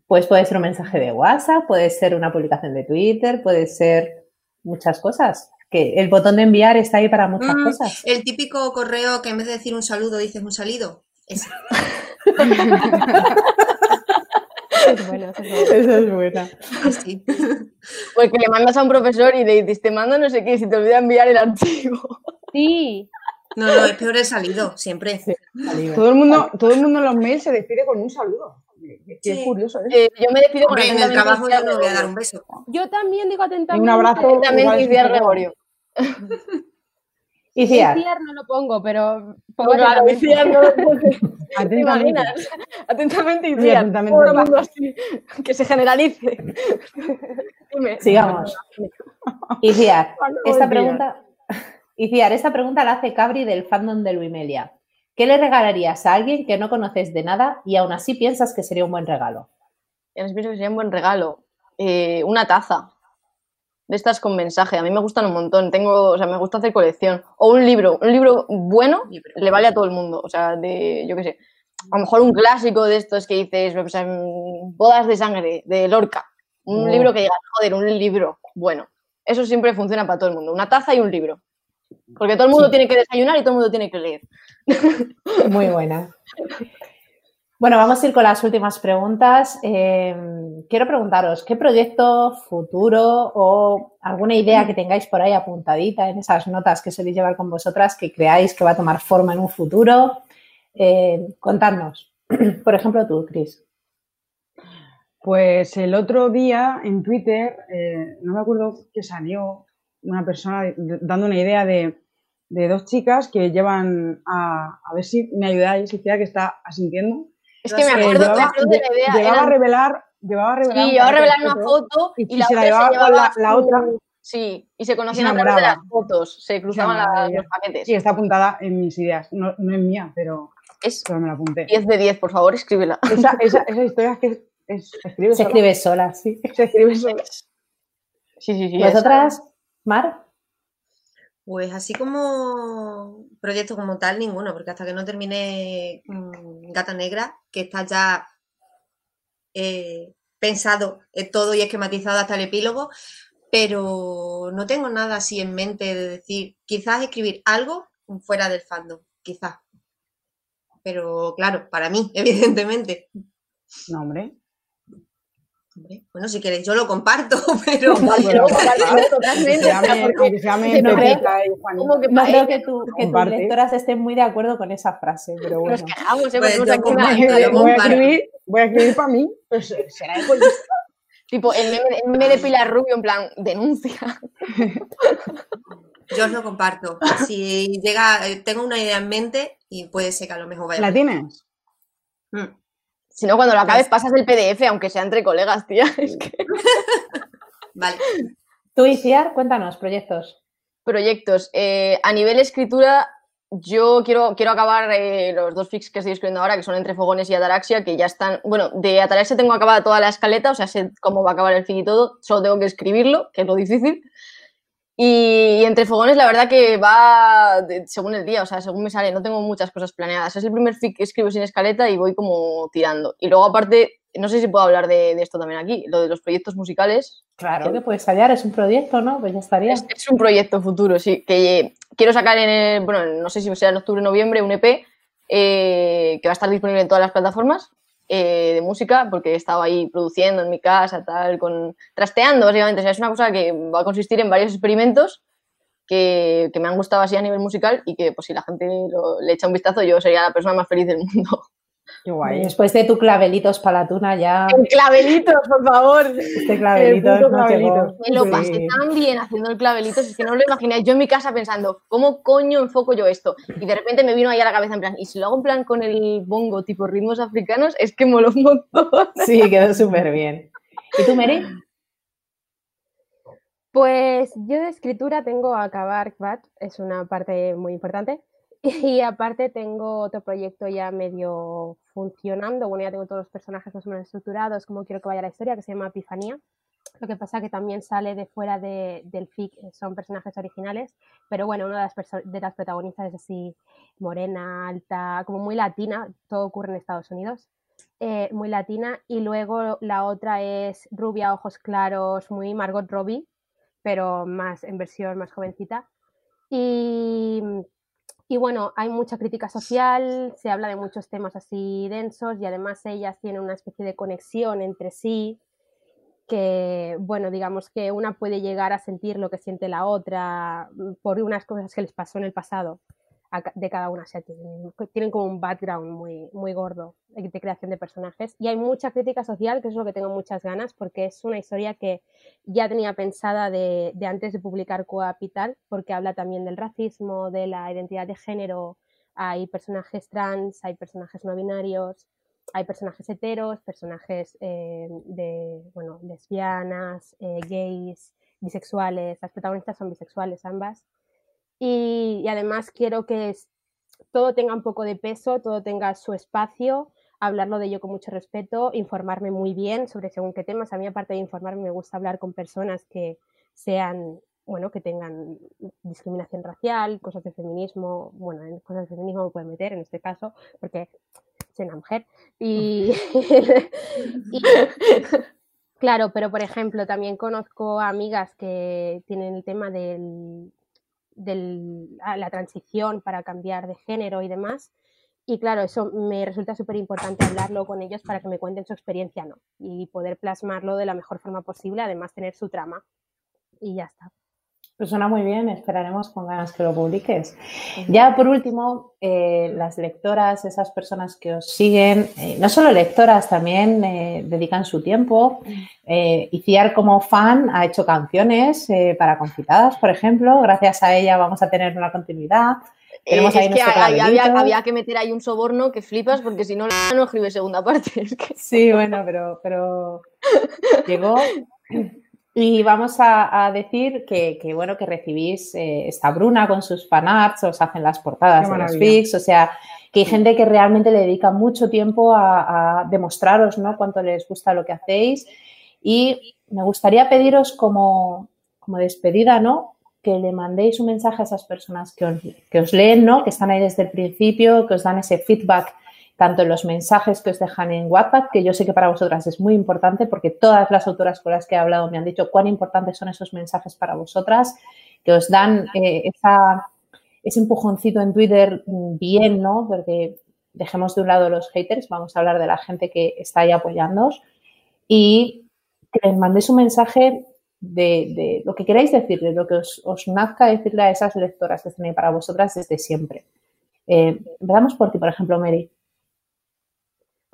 Pues puede ser un mensaje de WhatsApp, puede ser una publicación de Twitter, puede ser muchas cosas. Que el botón de enviar está ahí para muchas Mm, cosas. El típico correo que en vez de decir un saludo dices un salido. Es [LAUGHS] es [LAUGHS] bueno. Eso es [LAUGHS] buena. Así. [LAUGHS] Pues que le mandas a un profesor y le dices, te mando no sé qué, y si te olvida enviar el archivo. Sí, No, no, es peor el salido, siempre. Sí. Todo el mundo, todo el mundo en los mails se despide con un saludo. Qué Sí. curioso, ¿eh? Eh, yo me despido con en el trabajo yo no voy a dar un beso. yo también digo atentamente. un abrazo. Es Iciar poco- Gregorio. Y Ciar, no lo pongo, pero pongo Pues claro, no lo puedes- ¿Te [LAUGHS] Atentamente. imaginas? Atentamente Iciar. atentamente. Todo el mundo así, que se generalice. [LAUGHS] Dime. sigamos. Y Ciar, [LAUGHS] Cuando esta pregunta, y Ciar, esta pregunta la hace Cabri del fandom de Luimelia. ¿Qué le regalarías a alguien que no conoces de nada y aún así piensas que sería un buen regalo? Les pienso que sería un buen regalo. Eh, una taza. De estas con mensaje. A mí me gustan un montón. Tengo, o sea, me gusta hacer colección. O un libro. Un libro bueno Libro. le vale a todo el mundo. O sea, de, yo qué sé. A lo mejor un clásico de estos que dices, o sea, Bodas de sangre, de Lorca. Un libro que digas, joder, un libro. Bueno, eso siempre funciona para todo el mundo. Una taza y un libro. Porque todo el mundo Sí. tiene que desayunar y todo el mundo tiene que leer. Muy buena. Bueno, vamos a ir con las últimas preguntas. Em, quiero preguntaros, ¿qué proyecto futuro o alguna idea que tengáis por ahí apuntadita en esas notas que soléis llevar con vosotras que creáis que va a tomar forma en un futuro? Eh, contadnos. [CLEARS THROAT] Por ejemplo, tú, Cris. Pues el otro día en Twitter, eh, no me acuerdo que salió una persona dando una idea de, dos chicas que llevan a, a ver si me ayudáis, decía que está asintiendo. Es que me acuerdo, llevaba, de la idea. Llevaba a revelar, llevaba a revelar. Sí, llevaba a revelar una foto y, la se la llevaba, llevaba la, otra. Sí, y se conocían a través de las fotos, se cruzaban los paquetes. Sí, está apuntada en mis ideas, no, no es mía, pero, es pero me la apunté. 10 de 10, por favor, escríbela. Esa, esa, esa historia es que se escribe se sola. escribe sola, sí. [LAUGHS] Se escribe sola. Sí, sí, sí. ¿Vosotras, Mar? Pues así como proyecto como tal, ninguno, porque hasta que no termine mm, Gata Negra, que está ya eh, pensado eh, todo y esquematizado hasta el epílogo, pero no tengo nada así en mente de decir, quizás escribir algo fuera del fandom, quizás. Pero claro, para mí, [LAUGHS] evidentemente. No, hombre. Bueno, si queréis, yo lo comparto, [LAUGHS] pero. No. Como que No creo que, tu- que tus lectoras estén muy de acuerdo con esa frase, pero bueno. nos quejamos, ¿eh? Pues yo comparto, Voy a- lo voy a comparto. escribir, voy a escribir para mí, pues será egoísta. Tipo, el meme, el meme de Pilar Rubio, en plan, denuncia. Yo os lo comparto. Si llega, eh, tengo una idea en mente y puede ser que a lo mejor vaya. ¿La tienes? Mm. Si no, cuando lo acabes, pasas el PDF, aunque sea entre colegas, tía. [LAUGHS] Es que... [LAUGHS] Vale. Tú, Iciar, cuéntanos, proyectos. Proyectos. Eh, a nivel escritura, yo quiero, quiero acabar eh, los dos fics que estoy escribiendo ahora, que son Entre Fogones y Ataraxia, que ya están. Bueno, de Ataraxia tengo acabada toda la escaleta, o sea, sé cómo va a acabar el fic y todo, solo tengo que escribirlo, que es lo difícil. Y, y Entre Fogones, la verdad que va de- según el día, o sea, según me sale, no tengo muchas cosas planeadas. Es el primer fic que escribo sin escaleta y voy como tirando. Y luego, aparte, no sé si puedo hablar de, de esto también aquí, lo de los proyectos musicales. Claro que puedes hallar, es un proyecto, ¿no? Pues ya estaría. Es, es un proyecto futuro, sí, que eh, quiero sacar en el, bueno, no sé si será en octubre o noviembre, un EP eh, que va a estar disponible en todas las plataformas eh, de música, porque he estado ahí produciendo en mi casa, tal, con trasteando, básicamente. Es una cosa que va a consistir en varios experimentos que, que me han gustado así a nivel musical y que, pues, si la gente le echa un vistazo, yo sería la persona más feliz del mundo. Qué guay. Después de tu clavelitos para la tuna ya, En clavelitos, por favor. este clavelito puto no llegó. clavelito. Me lo Sí. pasé tan bien haciendo el clavelito, si es que no lo imagináis. Yo en mi casa pensando, ¿cómo coño enfoco yo esto? Y de repente me vino ahí a la cabeza en plan, y si lo hago en plan con el bongo tipo ritmos africanos, es que moló un montón. Sí, quedó súper bien. ¿Y tú, Mary? Pues yo de escritura tengo a acabar CVAT, es una parte muy importante. Y aparte tengo otro proyecto ya medio funcionando. Bueno, ya tengo todos los personajes más o menos estructurados, como quiero que vaya la historia, que se llama Epifanía. Lo que pasa que también sale de fuera de- del FIC, eh, son personajes originales, pero bueno, una de las, de las protagonistas es así morena, alta, como muy latina, todo ocurre en Estados Unidos, eh, muy latina, y luego la otra es rubia, ojos claros, muy Margot Robbie, pero más en versión más jovencita. Y, y bueno, hay mucha crítica social, se habla de muchos temas así densos y además ellas tienen una especie de conexión entre sí que, bueno, digamos que una puede llegar a sentir lo que siente la otra mm, por unas cosas que les pasó en el pasado de cada una. O tienen, como un background muy, muy gordo de creación de personajes. Y hay mucha crítica social, que es lo que tengo muchas ganas, porque es una historia que ya tenía pensada de, de antes de publicar Coapital, porque habla también del racismo, de la identidad de género. Hay personajes trans, hay personajes no binarios, hay personajes heteros, personajes eh, de, bueno, lesbianas, eh, gays, bisexuales. Las protagonistas son bisexuales ambas. Y, y además quiero que es- todo tenga un poco de peso, todo tenga su espacio, hablarlo de ello con mucho respeto, informarme muy bien sobre según qué temas. A mí, aparte de informarme, me gusta hablar con personas que sean, bueno, que tengan discriminación racial, cosas de feminismo. Bueno, en cosas de feminismo me pueden meter en este caso, porque soy una mujer. Y, y- [LAUGHS] [LAUGHS] claro, pero por ejemplo, también conozco amigas que tienen el tema del, a la transición para cambiar de género y demás. Y claro, eso me resulta súper importante hablarlo con ellos para que me cuenten su experiencia, ¿no? Y poder plasmarlo de la mejor forma posible, además tener su trama. Y ya está. Pues suena muy bien, esperaremos con ganas que lo publiques. Ya por último, eh, las lectoras, esas personas que os siguen, eh, no solo lectoras, también eh, dedican su tiempo. Iciar como fan ha hecho canciones para confitadas, por ejemplo. Gracias a ella vamos a tener una continuidad. Tenemos ahí que había, que meter ahí un soborno que flipas porque si no, no escribe segunda [LAUGHS] parte. Sí, bueno, pero, pero [LAUGHS] llegó y vamos a, decir que, bueno, que recibís eh, esta Bruna con sus fanarts, os hacen las portadas de los fix, o sea, que hay gente que realmente le dedica mucho tiempo a, demostraros, ¿no? Cuánto les gusta lo que hacéis. Y me gustaría pediros como, como despedida, ¿no? Que le mandéis un mensaje a esas personas que os, que os leen, ¿no? Que están ahí desde el principio, que os dan ese feedback tanto en los mensajes que os dejan en WhatsApp, que yo sé que para vosotras es muy importante porque todas las autoras con las que he hablado me han dicho cuán importantes son esos mensajes para vosotras, que os dan eh, ese empujoncito en Twitter bien, ¿no? Porque dejemos de un lado los haters, vamos a hablar de la gente que está ahí apoyándoos y que les mandéis un mensaje de, lo que queráis decirle, lo que os, nazca decirle a esas lectoras que están ahí para vosotras desde siempre. Eh, empezamos por ti, por ejemplo, Mary.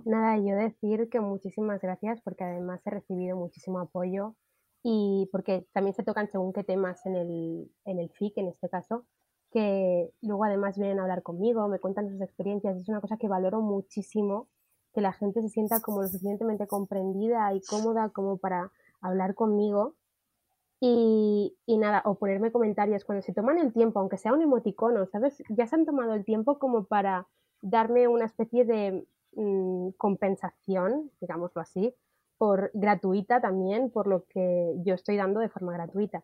Nada, yo decir que muchísimas gracias porque además he recibido muchísimo apoyo y porque también se tocan según qué temas en el, en el FIC, en este caso, que luego además vienen a hablar conmigo, me cuentan sus experiencias. Es una cosa que valoro muchísimo, que la gente se sienta como lo suficientemente comprendida y cómoda como para hablar conmigo. Y, y nada, o ponerme comentarios cuando se toman el tiempo, aunque sea un emoticono, ¿sabes? Ya se han tomado el tiempo como para darme una especie de Mm, compensación, digámoslo así, por gratuita también, por lo que yo estoy dando de forma gratuita.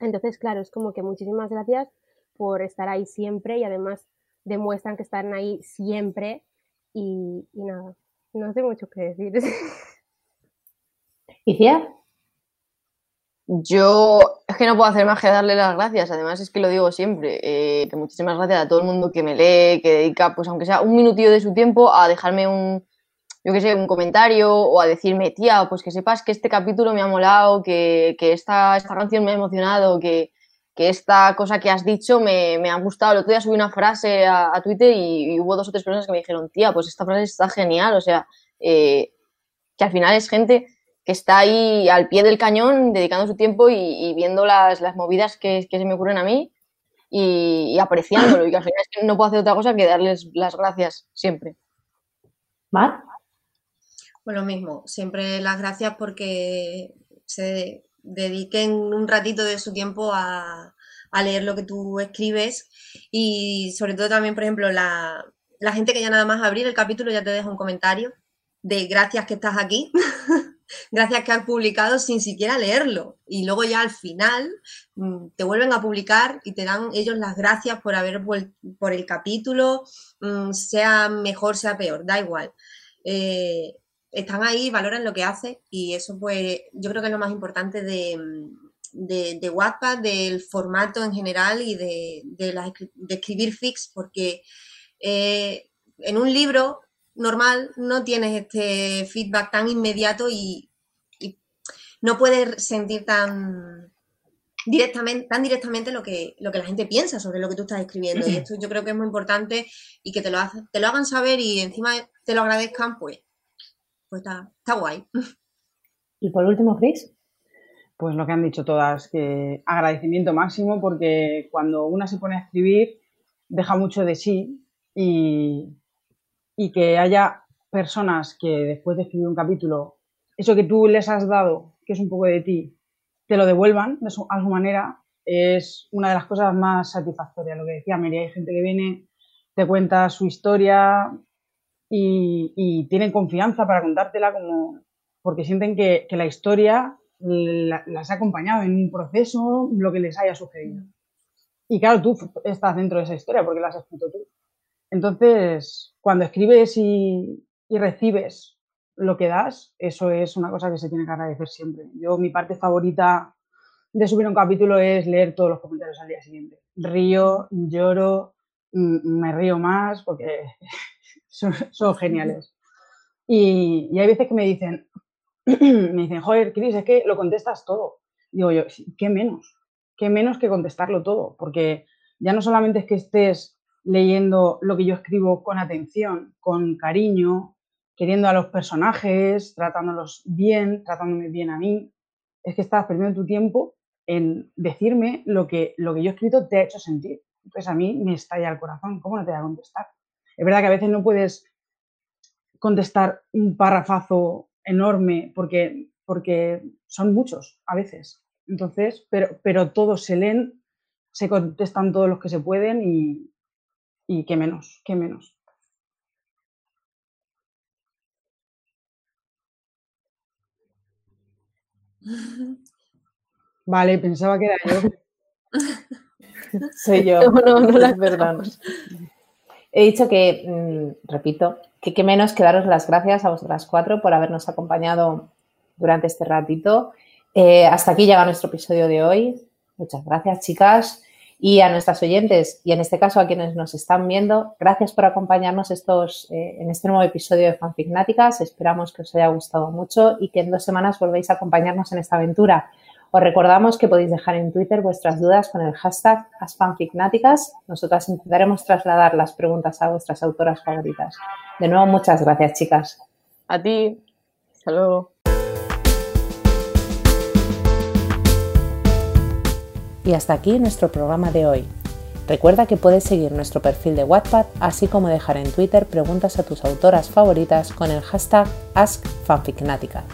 Entonces, claro, es como que muchísimas gracias por estar ahí siempre y además demuestran que están ahí siempre y, nada, no sé mucho qué decir. [LAUGHS] ¿Y ya? Yo es que no puedo hacer más que darle las gracias. Además, es que lo digo siempre, eh, que muchísimas gracias a todo el mundo que me lee, que dedica, pues aunque sea un minutillo de su tiempo, a dejarme un, yo qué sé, un comentario o a decirme, tía, pues que sepas que este capítulo me ha molado, que, que esta, esta canción me ha emocionado, que, que esta cosa que has dicho me, me, ha gustado. El otro día subí una frase a, Twitter y, hubo dos o tres personas que me dijeron, tía, pues esta frase está genial. O sea, eh, que al final es gente que está ahí al pie del cañón dedicando su tiempo y, viendo las, las movidas que, se me ocurren a mí y, apreciándolo. Y que al final es que no puedo hacer otra cosa que darles las gracias siempre. ¿Mar? Pues lo mismo, siempre las gracias porque se dediquen un ratito de su tiempo a, leer lo que tú escribes y sobre todo también, por ejemplo, la, la gente que ya nada más abrir el capítulo ya te deja un comentario de gracias que estás aquí. [LAUGHS] gracias que has publicado sin siquiera leerlo. Y luego ya al final mm, te vuelven a publicar y te dan ellos las gracias por haber por el capítulo, mm, sea mejor, sea peor, da igual. Eh, están ahí, valoran lo que hace y eso pues yo creo que es lo más importante de, de, de WhatsApp, del formato en general y de, de, escribir fix, porque eh, en un libro normal no tienes este feedback tan inmediato y, no puedes sentir tan directamente, tan directamente lo que, lo que la gente piensa sobre lo que tú estás escribiendo. Y esto yo creo que es muy importante y que te lo, te lo hagan saber y encima te lo agradezcan, pues, pues está, está guay. [LAUGHS] Y por último, Chris. Pues lo que han dicho todas, que agradecimiento máximo porque cuando una se pone a escribir deja mucho de sí y, y que haya personas que después de escribir un capítulo, eso que tú les has dado, que es un poco de ti, te lo devuelvan de su, a manera, es una de las cosas más satisfactorias. Lo que decía Mary, hay gente que viene, te cuenta su historia y, tienen confianza para contártela como porque sienten que, que la historia las ha acompañado en un proceso, lo que les haya sucedido. Y claro, tú estás dentro de esa historia porque la has escrito tú. Entonces, cuando escribes y, recibes lo que das, eso es una cosa que se tiene que agradecer siempre. Yo, mi parte favorita de subir un capítulo es leer todos los comentarios al día siguiente. Río, lloro, me río más porque [LAUGHS] son, geniales. Y, y, hay veces que me dicen, [CLEARS THROAT] me dicen, joder, Cris, es que lo contestas todo. Digo yo, ¿qué menos? ¿Qué menos que contestarlo todo? Porque ya no solamente es que estés leyendo lo que yo escribo con atención, con cariño, queriendo a los personajes, tratándolos bien, tratándome bien a mí, es que estás perdiendo tu tiempo en decirme lo que, lo que yo he escrito te ha hecho sentir. Entonces a mí me estalla el corazón, ¿cómo no te voy a contestar? Es verdad que a veces no puedes contestar un párrafazo enorme porque, porque son muchos a veces. Entonces, pero, pero todos se leen, se contestan todos los que se pueden y, y qué menos, qué menos. Vale, pensaba que era yo. [LAUGHS] Soy yo. No, no, las verdad. He dicho que, mm, repito, que qué menos que daros las gracias a vosotras cuatro por habernos acompañado durante este ratito. Eh, hasta aquí llega nuestro episodio de hoy. Muchas gracias, chicas. Y a nuestras oyentes, y en este caso a quienes nos están viendo, gracias por acompañarnos estos, eh, en este nuevo episodio de Fanficnáticas. Esperamos que os haya gustado mucho y que en dos semanas volvéis a acompañarnos en esta aventura. Os recordamos que podéis dejar en Twitter vuestras dudas con el hashtag AsFanficnáticas. Nosotras intentaremos trasladar las preguntas a vuestras autoras favoritas. De nuevo, muchas gracias, chicas. A ti. Hasta luego. Y hasta aquí nuestro programa de hoy. Recuerda que puedes seguir nuestro perfil de Wattpad, así como dejar en Twitter preguntas a tus autoras favoritas con el hashtag AskFanficnáticas.